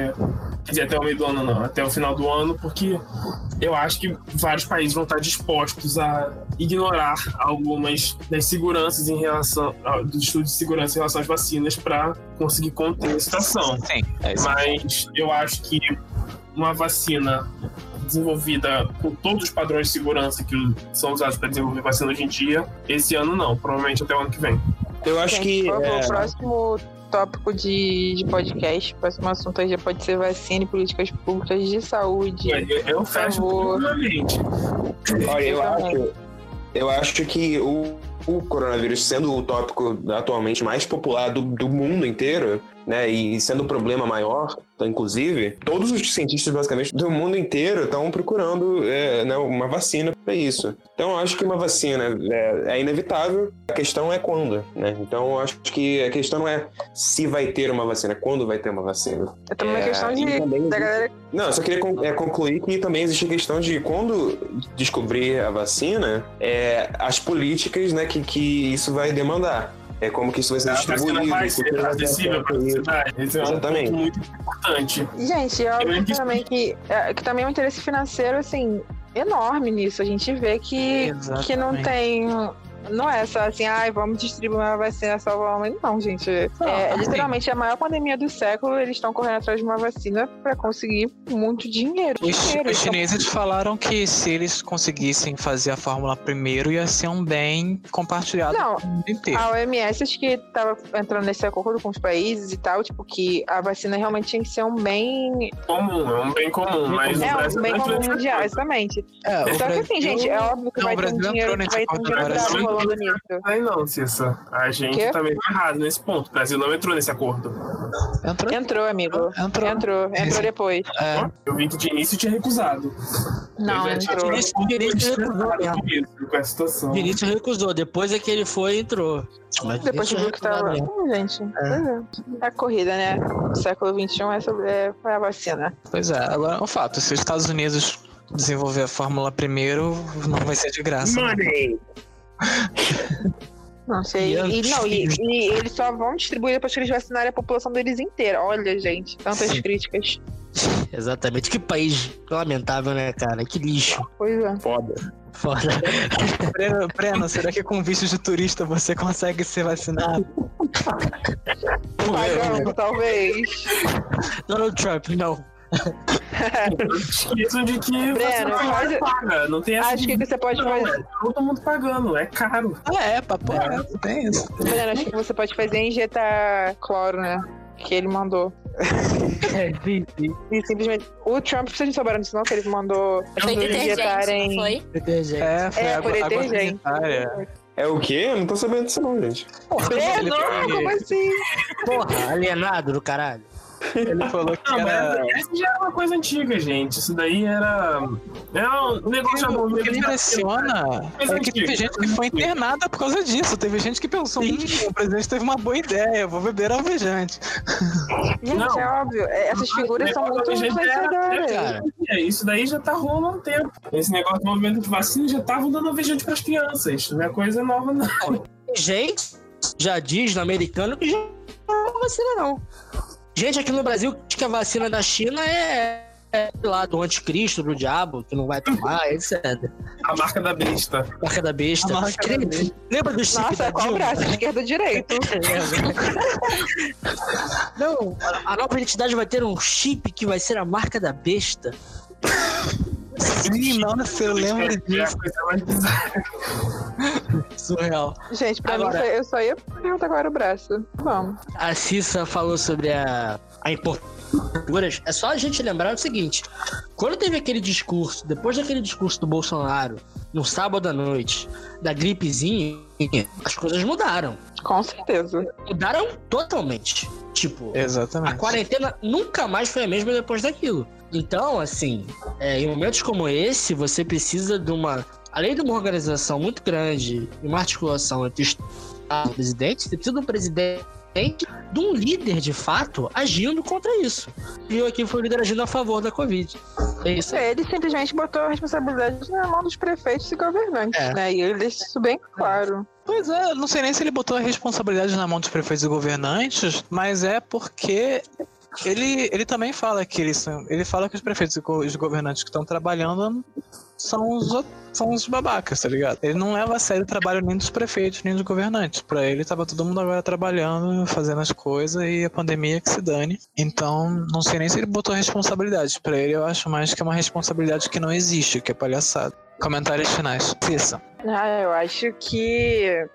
Quer dizer, até o meio do ano não, até o final do ano, porque eu acho que vários países vão estar dispostos a ignorar algumas das seguranças em relação. dos estudos de segurança em relação às vacinas para conseguir conter a situação. Sim, é isso. Mas eu acho que uma vacina desenvolvida com todos os padrões de segurança que são usados para desenvolver vacina hoje em dia, esse ano não, provavelmente até o ano que vem. Eu acho Gente, que. por favor, é, o próximo tópico de, de podcast, o próximo assunto aí já pode ser vacina e políticas públicas de saúde. Eu, eu fecho favor. tranquilamente. Olha, eu acho, eu acho que o, o coronavírus sendo o tópico atualmente mais popular do, do mundo inteiro, né, e sendo o problema maior, inclusive, todos os cientistas basicamente do mundo inteiro estão procurando é, né, uma vacina para isso. Então, eu acho que uma vacina é, é inevitável. A questão é quando, né? Então, eu acho que a questão não é se vai ter uma vacina, quando vai ter uma vacina. É também uma É, questão de, também da galera. Não, eu só queria é, concluir que também existe a questão de quando descobrir a vacina, é, as políticas né, que, que isso vai demandar. É como que isso vai ser vacina distribuído. o ser que vai ser acessível para a sociedade. Esse é um Exatamente. ponto muito importante. Gente, é Eu óbvio disse- também que, é, que também é um interesse financeiro, assim, enorme nisso. A gente vê que, que não tem. Não é só assim, ai, vamos distribuir uma vacina salvar o homem. Não, gente. É, é assim- literalmente a maior pandemia do século. Eles estão correndo atrás de uma vacina para conseguir muito dinheiro. Os, dinheiro. os chineses falaram que se eles conseguissem fazer a fórmula primeiro, ia ser um bem compartilhado Não, com o mundo inteiro. A OMS acho que tava entrando nesse acordo com os países e tal, tipo, que a vacina realmente tinha que ser um bem. Comum, é um bem comum, mas É um Brasil bem comum mundial, exatamente. É, Só que assim, Brasil- gente, é óbvio que Não, vai ter um Brasil dinheiro, vai ter um nesse dinheiro rolando nisso. Aí não, Cissa. A gente Quê? também tá errado nesse ponto. O Brasil não entrou nesse acordo. Entrou. Entrou, amigo. Entrou. Entrou, entrou depois. É, Eu vi que de início tinha recusado. Não, Eu já entrou. tinha Vinícius- Vinícius recusou mesmo. com a situação. Vinícius recusou, depois é que ele foi e entrou. Mas Depois viu que tava. mesmo. Hum, gente, é. É a corrida, né? O século XXI é, sobre, é, foi a vacina. pois é. Agora, um fato: se os Estados Unidos desenvolver a fórmula primeiro, não vai ser de graça. né? Money! Não sei. E E, antes não, e, e eles só vão distribuir depois que eles vacinarem a população deles inteira. Olha, gente, tantas Sim. críticas. Exatamente. Que país lamentável, né, cara? Que lixo. Pois é. Foda. Foda. Breno, Breno, será que com visto de turista você consegue ser vacinado? Pagando, talvez. Donald Trump, não. Esqueçam de que Breno, você faz- não paga. Não tem essa Acho de- que você pode não, fazer. é todo mundo pagando, é caro. Ah, é, papo é, tem isso. Breno, acho que você pode fazer é injetar cloro, né? Que ele mandou. É, sim, sim. E simplesmente. O Trump, vocês não souberam disso, não? Que ele mandou Foi detergente, injetarem. não foi? Detergente. É, foi É, água, por detergente. É o quê? Eu não tô sabendo disso não, gente. Breno, Ele- como assim? Porra, alienado do caralho. Ele falou que Não, era... mas essa já era uma coisa antiga, gente. Isso daí era. Era um negócio O que impressiona é que teve gente que foi internada por causa disso. Teve gente que pensou, hum, o presidente teve uma boa ideia, vou beber alvejante. Gente, Não. é óbvio. é, Essas figuras são muito era- influenciadoras. Cara, É, isso daí já tá rolando há um tempo. Esse negócio do movimento de vacina já estavam dando alvejante pras crianças. Não é coisa nova, não. gente já diz no americano que já não é vacina, não. Gente aqui no Brasil diz que a vacina da China é, é lá do anticristo, do diabo, que não vai tomar, etc. A marca da besta. Marca da besta. A marca da besta. Lembra do chip Nossa, da qual braço? Esquerdo ou direito? Não, a a nova identidade vai ter um chip que vai ser a marca da besta. Sim, nossa, eu lembro disso. coisa mais bizarra. Surreal. Gente, pra Agora- mim, eu só ia perguntar agora o braço. Vamos. A Cissa falou sobre a, a importância É só a gente lembrar o seguinte: quando teve aquele discurso, depois daquele discurso do Bolsonaro, no sábado à noite, da gripezinha, as coisas mudaram. Com certeza. Mudaram totalmente. Tipo, a Exatamente. quarentena nunca mais foi a mesma depois daquilo. Então, assim, é, em momentos como esse, você precisa de uma. Além de uma organização muito grande e uma articulação entre o Estado e o presidente, você precisa de um presidente, de um líder de fato, agindo contra isso. Viu aqui foi o líder agindo a favor da Covid. É isso aí. Ele simplesmente botou a responsabilidade na mão dos prefeitos e governantes, É. né? E ele deixa isso bem claro. Pois é, não sei nem se ele botou a responsabilidade na mão dos prefeitos e governantes, mas é porque ele, ele também fala que eles são, ele fala que os prefeitos e os governantes que estão trabalhando são os, são os babacas, tá ligado? Ele não leva a sério o trabalho nem dos prefeitos, nem dos governantes. Pra ele tava todo mundo agora trabalhando, fazendo as coisas e a pandemia que se dane. Então, não sei nem se ele botou responsabilidade. Pra ele, eu acho mais que é uma responsabilidade que não existe, que é palhaçada. Comentários finais. Cissa. Ah, eu acho que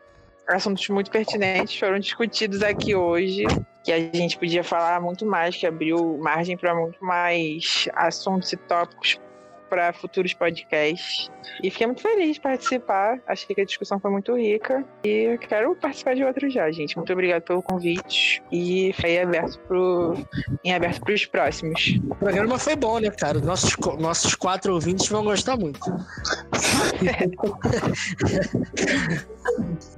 assuntos muito pertinentes foram discutidos aqui hoje, que a gente podia falar muito mais, que abriu margem para muito mais assuntos e tópicos para futuros podcasts. E fiquei muito feliz de participar. Achei que a discussão foi muito rica. E quero participar de outro já, gente. Muito obrigado pelo convite. E fiquei aberto pro, em aberto para os próximos. O programa foi bom, né, cara? Os Nossos, nossos quatro ouvintes vão gostar muito.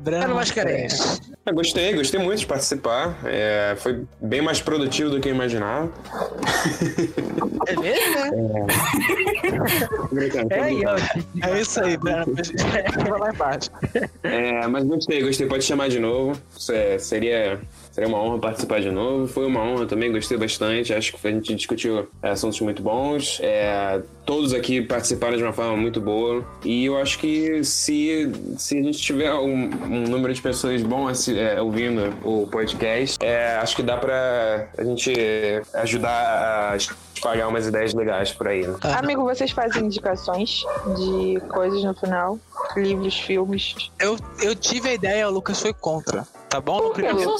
Breno Mascarenhas. Eu gostei, gostei muito de participar. É, foi bem mais produtivo do que eu imaginava. É mesmo, né? É, eu, É isso aí, Breno. Vai lá embaixo. É, mas gostei, gostei. Pode chamar de novo. É- seria, seria uma honra participar de novo. Foi uma honra também, gostei bastante. Acho que a gente discutiu é, assuntos muito bons. É, todos aqui participaram de uma forma muito boa. E eu acho que se, se a gente tiver um, um número de pessoas bom é, ouvindo o podcast, é, acho que dá pra a gente ajudar a espalhar umas ideias legais por aí. Né? Amigo, vocês fazem indicações de coisas no final? Livros, filmes? Eu, eu tive a ideia, o Lucas foi contra. Tá bom? Tem roteiro,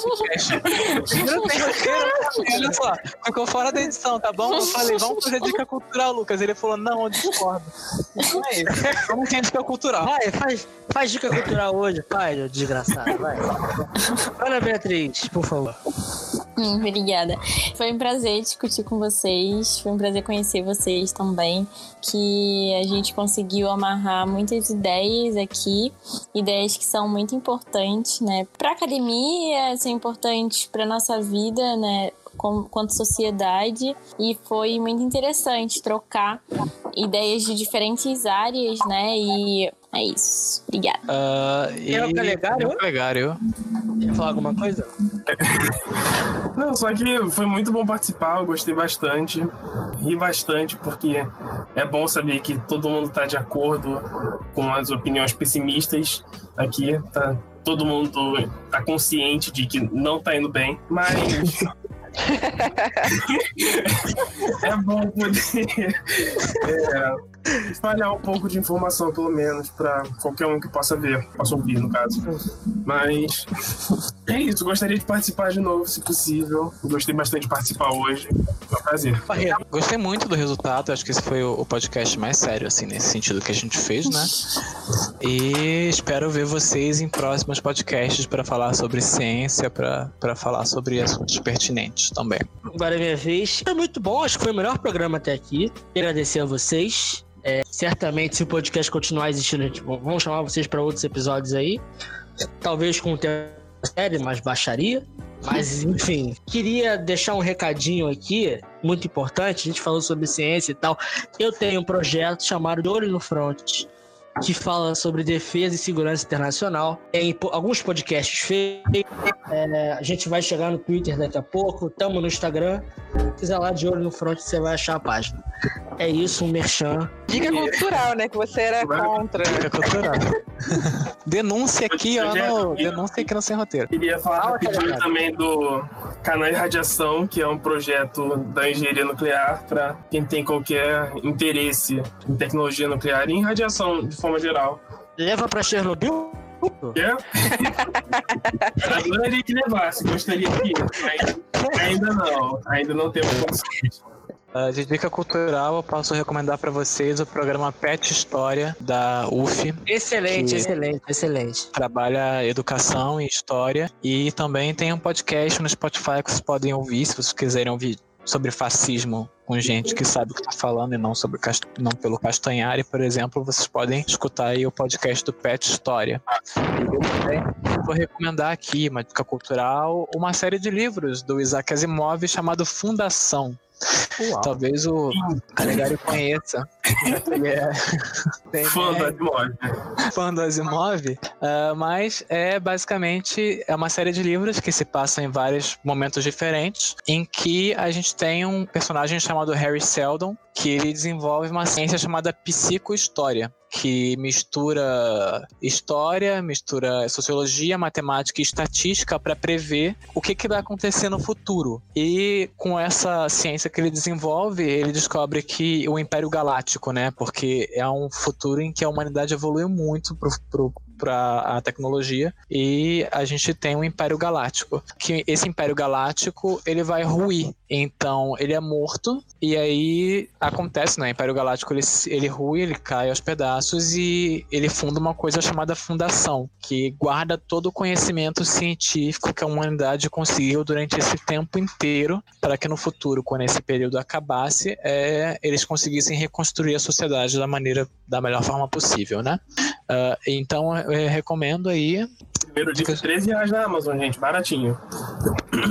Olha só, ficou fora da edição, tá bom? Eu falei, vamos fazer dica cultural, Lucas. Ele falou, não, eu discordo. Então é isso. Vamos ter dica cultural. Vai, faz, faz dica cultural hoje, pai, desgraçado. Vai. Ana Beatriz, por favor. Obrigada. Foi um prazer discutir com vocês. Foi um prazer conhecer vocês também. Que a gente conseguiu amarrar muitas ideias aqui, ideias que são muito importantes, né? Para academia, são importantes para nossa vida, né? Quanto sociedade, e foi muito interessante trocar ideias de diferentes áreas, né? E é isso. Obrigada. Ah, e... É o Calegari, ô? Calegari, ô. Quer falar alguma coisa? Não, só que foi muito bom participar, eu gostei bastante. Ri bastante, porque é bom saber que todo mundo tá de acordo com as opiniões pessimistas aqui. Tá, todo mundo tá consciente de que não tá indo bem, mas é bom poder é, espalhar um pouco de informação, pelo menos, para qualquer um que possa ver, possa ouvir, no caso. Mas é isso, gostaria de participar de novo, se possível. Gostei bastante de participar hoje. Foi um prazer. Gostei muito do resultado, acho que esse foi o podcast mais sério, assim, nesse sentido que a gente fez, né? E espero ver vocês em próximos podcasts para falar sobre ciência, para falar sobre assuntos pertinentes também. Agora é minha vez. Foi muito bom, acho que foi o melhor programa até aqui. Agradecer a vocês. É, certamente, se o podcast continuar existindo, gente, vamos chamar vocês para outros episódios aí. Talvez com o tema série, mas baixaria. Mas, enfim, queria deixar um recadinho aqui, muito importante. A gente falou sobre ciência e tal. Eu tenho um projeto chamado De Olho no Front, que fala sobre defesa e segurança internacional. Tem alguns podcasts feitos. É, a gente vai chegar no Twitter daqui a pouco. Tamo no Instagram. Se quiser lá de olho no front, você vai achar a página. É isso, um merchan. Dica cultural, né? Que você era contra. Dica cultural. denúncia aqui, ó. No, denúncia aqui no Sem Roteiro. Queria falar ah, rapidinho também do Canal de Radiação, que é um projeto da engenharia nuclear para quem tem qualquer interesse em tecnologia nuclear e em radiação de forma geral. Leva para Chernobyl? É? Adoraria que levasse, gostaria que. Ainda não, ainda não temos condições. Uh, de dica cultural, eu posso recomendar para vocês o programa Pet História da UF. Excelente, excelente, excelente. Trabalha educação e história. E também tem um podcast no Spotify que vocês podem ouvir, se vocês quiserem ouvir sobre fascismo com gente que sabe o que está falando e não sobre não pelo Castanhari, por exemplo, vocês podem escutar aí o podcast do Pet História. Eu também vou recomendar aqui, uma dica cultural, uma série de livros do Isaac Asimov chamado Fundação. Uau. Talvez o Calegari conheça. É, fã do Asimov. Fã do Asimov. Uh, mas é basicamente é uma série de livros que se passam em vários momentos diferentes, em que a gente tem um personagem chamado Harry Seldon, que ele desenvolve uma ciência chamada psicohistória, que mistura história, mistura sociologia, matemática e estatística para prever o que, que vai acontecer no futuro. E com essa ciência que ele desenvolve, ele descobre que o Império Galáctico, né? Porque é um futuro em que a humanidade evoluiu muito para a tecnologia e a gente tem um Império Galáctico. Que esse Império Galáctico ele vai ruir, então ele é morto e aí acontece, né? O Império Galáctico ele, ele rui, ele cai aos pedaços e ele funda uma coisa chamada Fundação, que guarda todo o conhecimento científico que a humanidade conseguiu durante esse tempo inteiro para que no futuro, quando esse período acabasse, é, eles conseguissem reconstruir a sociedade da maneira da melhor forma possível, né? Uh, então eu recomendo aí. Primeiro dia 13 reais na Amazon, gente, baratinho.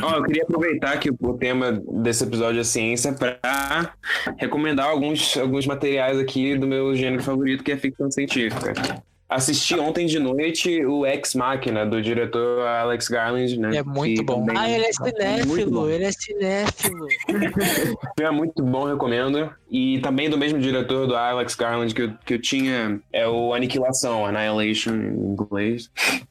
Oh, eu queria aproveitar que o tema desse episódio é ciência para recomendar alguns, alguns materiais aqui do meu gênero favorito, que é ficção científica assisti ontem de noite o Ex Machina, do diretor Alex Garland, né? É muito bom. Ah, ele é cinéfilo, ele é cinéfilo. é muito bom, recomendo. E também do mesmo diretor do Alex Garland que eu, que eu tinha, é o Aniquilação, Annihilation em inglês,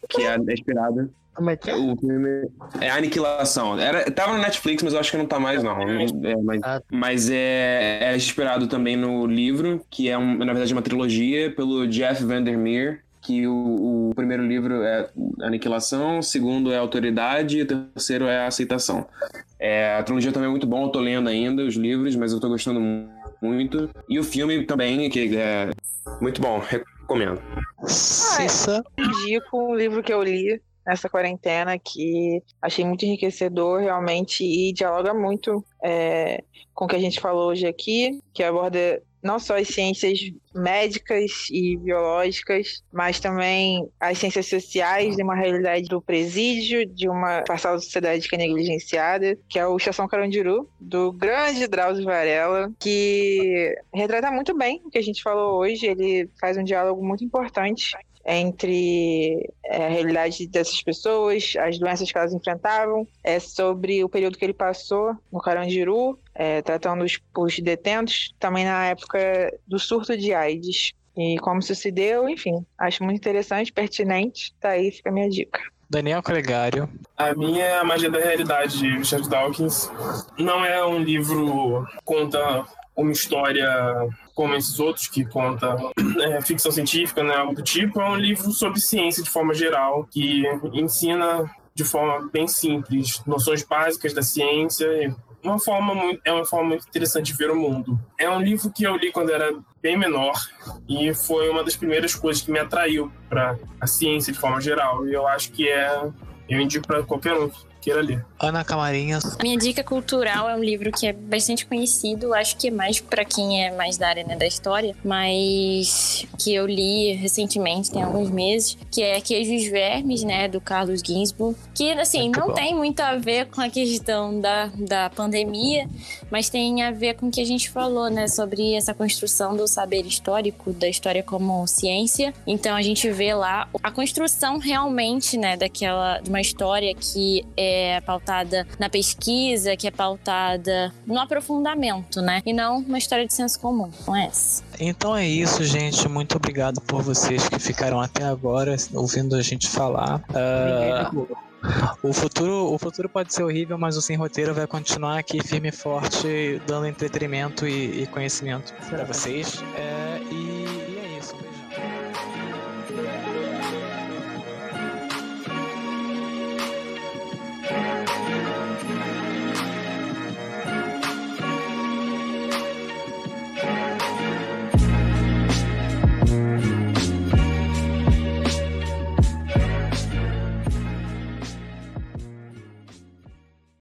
que é inspirado como é que é? O filme é Aniquilação. Era, tava no Netflix, mas eu acho que não tá mais, não. É, mas, ah. mas é, é, inspirado também no livro, que é, um, na verdade, uma trilogia pelo Jeff Vandermeer. Que o, o primeiro livro é Aniquilação, o segundo é Autoridade e o terceiro é Aceitação. É, a trilogia também é muito bom, eu tô lendo ainda os livros, mas eu tô gostando muito. E o filme também, que é muito bom, recomendo. Ah, é. indico um livro que eu li nessa quarentena que achei muito enriquecedor realmente e dialoga muito é, com o que a gente falou hoje aqui, que aborda não só as ciências médicas e biológicas, mas também as ciências sociais de uma realidade do presídio, de uma parcela da sociedade que é negligenciada, que é o Estação Carandiru, do grande Drauzio Varela, que retrata muito bem o que a gente falou hoje. Ele faz um diálogo muito importante entre é, a realidade dessas pessoas, as doenças que elas enfrentavam, é sobre o período que ele passou no Carandiru, é, tratando os, os detentos, também na época do surto de AIDS. E como isso se deu, enfim, acho muito interessante, pertinente. Tá aí, fica a minha dica. Daniel Cregário. A minha é A Magia da Realidade, de Richard Dawkins. Não é um livro que conta uma história como esses outros que conta é, ficção científica, né, algo do tipo. É um livro sobre ciência de forma geral, que ensina de forma bem simples noções básicas da ciência uma forma muito, é uma forma muito interessante de ver o mundo. É um livro que eu li quando era bem menor e foi uma das primeiras coisas que me atraiu para a ciência de forma geral. E eu acho que é eu indico para qualquer um queira ler. Ana Camarinhas. Minha dica cultural é um livro que é bastante conhecido, acho que é mais para quem é mais da área né, da história, mas que eu li recentemente, tem alguns meses, que é Queijos Vermes, né, do Carlos Ginsburg, que assim, muito não bom. tem muito a ver com a questão da, da pandemia, mas tem a ver com o que a gente falou, né, sobre essa construção do saber histórico, da história como ciência. Então a gente vê lá a construção realmente, né, daquela de uma história que é pautada na pesquisa, que é pautada no aprofundamento, né? E não uma história de senso comum, não é essa. Então é isso, gente. Muito obrigado por vocês que ficaram até agora ouvindo a gente falar. Uh... O futuro, o futuro pode ser horrível, mas o Sem Roteiro vai continuar aqui firme e forte, dando entretenimento e, e conhecimento para vocês. É, e